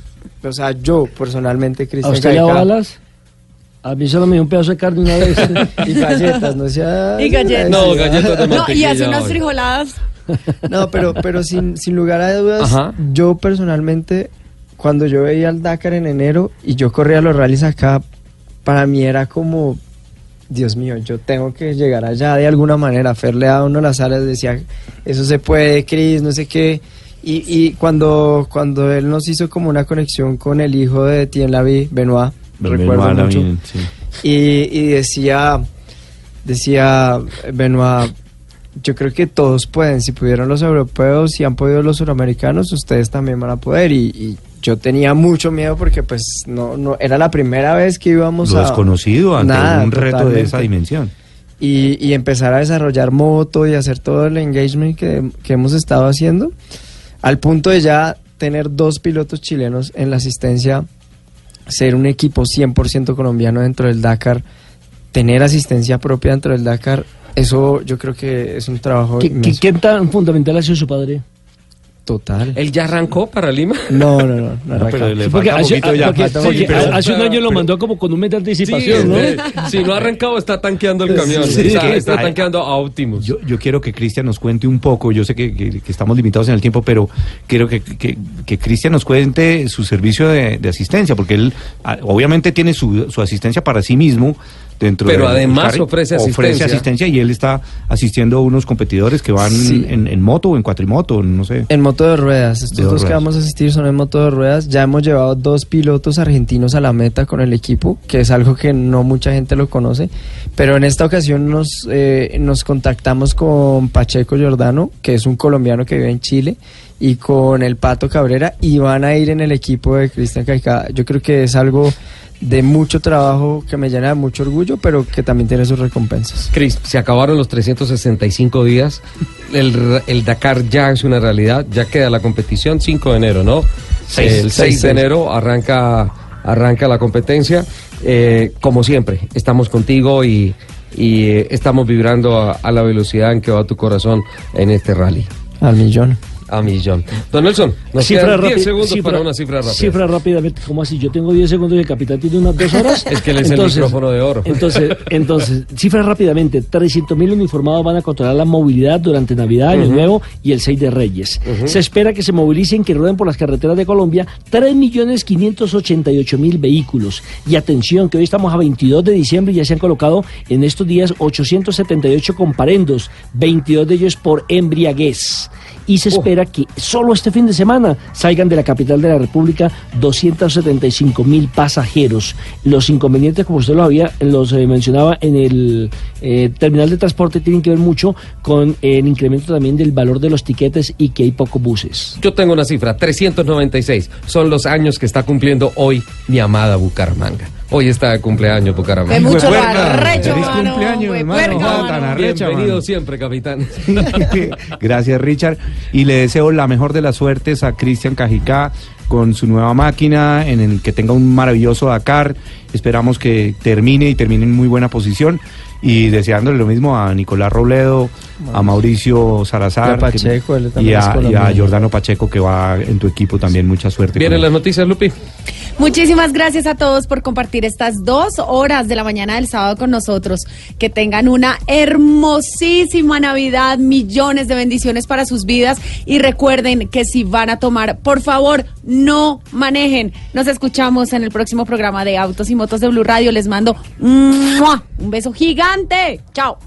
o sea, yo personalmente, ¿A Cristian usted le da Caica, balas? A mí solo me dio un pedazo de carne una vez. y galletas, no sea... Y galletas. No, galletas de No, y hace unas frijoladas. No, pero, pero sin, sin lugar a dudas, Ajá. yo personalmente, cuando yo veía el Dakar en enero y yo corría los rallies acá, para mí era como, Dios mío, yo tengo que llegar allá de alguna manera. Fer le daba a uno las alas, decía, eso se puede, Chris, no sé qué. Y, y cuando, cuando él nos hizo como una conexión con el hijo de Tien Lavi, Benoit, recuerdo Benoit mucho. Sí. Y, y decía, decía Benoit, yo creo que todos pueden, si pudieron los europeos, si han podido los suramericanos, ustedes también van a poder. Y, y yo tenía mucho miedo porque pues no, no era la primera vez que íbamos Lo a... desconocido ante Nada, un reto de esa dimensión. Y, y empezar a desarrollar moto y hacer todo el engagement que, que hemos estado haciendo, al punto de ya tener dos pilotos chilenos en la asistencia, ser un equipo 100% colombiano dentro del Dakar, tener asistencia propia dentro del Dakar, eso yo creo que es un trabajo ¿Qué, qué, inmenso. qué tan fundamental ha sido su padre? Total. ¿Él ya arrancó para Lima? No, no, no. no, pero le falta hace, poquito ya. porque- falta porque poquito. hace- hace un año lo mandó como con un mes de Sí, anticipación, ¿no? si no ha arrancado, está tanqueando el camión. Sí, o sea, que- está tanqueando a Optimus. Yo, yo quiero que Cristian nos cuente un poco, yo sé que, que- que estamos limitados en el tiempo, pero quiero que, que, que Cristian nos cuente su servicio de, de asistencia, porque él ah, obviamente tiene su, su asistencia para sí mismo dentro Pero además ofrece ofrece asistencia. y él está asistiendo a unos competidores que van Sí. en, en moto o en cuatrimoto, no sé. En moto de ruedas, estos De dos dos que vamos a asistir son en moto de ruedas. Ya hemos llevado dos pilotos argentinos a la meta con el equipo, que es algo que no mucha gente lo conoce. Pero en esta ocasión nos, eh, nos contactamos con Pacheco Giordano, que es un colombiano que vive en Chile, y con el Pato Cabrera, y van a ir en el equipo de Cristian Caicá. Yo creo que es algo de mucho trabajo que me llena de mucho orgullo, pero que también tiene sus recompensas. Cris, se acabaron los 365 días. El, el Dakar ya es una realidad. Ya queda la competición 5 de enero, ¿no? Seis. el 6 Seis, de seis. enero arranca, arranca la competencia. Eh, como siempre, estamos contigo y, y, eh, estamos vibrando a, a la velocidad en que va tu corazón en este rally. Al millón. A millón. Don Nelson, nos Cifra quedan 10 rápida- segundos cifra- para una cifra rápida. Cifra rápidamente, ¿cómo así? Yo tengo 10 segundos y el capitán tiene unas dos horas. Es que él es el micrófono de oro. Entonces, entonces cifra rápidamente, 300 mil uniformados van a controlar la movilidad durante Navidad, Año. Nuevo y el 6 de Reyes. Se espera que se movilicen, que rueden por las carreteras de Colombia 3.588.000 vehículos. Y atención, que hoy estamos a 22 de diciembre y ya se han colocado en estos días 878 comparendos, 22 de ellos por embriaguez. Y se espera que solo este fin de semana salgan de la capital de la República 275 mil pasajeros. Los inconvenientes, como usted lo había, los eh, mencionaba en el eh, terminal de transporte, tienen que ver mucho con el incremento también del valor de los tiquetes y que hay pocos buses. Yo tengo una cifra, 396. Son los años que está cumpliendo hoy mi amada Bucaramanga. Hoy está de cumpleaños Bucaramanga. Es mucho arrecho, feliz mano. cumpleaños, hermano. Mano. tan arrecha, Bienvenido mano. siempre, capitán. Gracias, Richard. Y le deseo la mejor de las suertes a Cristian Cajicá con su nueva máquina, en el que tenga un maravilloso Dakar. Esperamos que termine y termine en muy buena posición. Y deseándole lo mismo a Nicolás Robledo, a Mauricio Salazar Y a Pacheco, él y, a, y a. Jordano Pacheco, que va en tu equipo también. Mucha suerte. Vienen las noticias, Lupi. Muchísimas gracias a todos por compartir estas dos horas de la mañana del sábado con nosotros. Que tengan una hermosísima Navidad, millones de bendiciones para sus vidas y recuerden que si van a tomar, por favor, no manejen. Nos escuchamos en el próximo programa de Autos y Motos de Blue Radio. Les mando un beso gigante. Chao.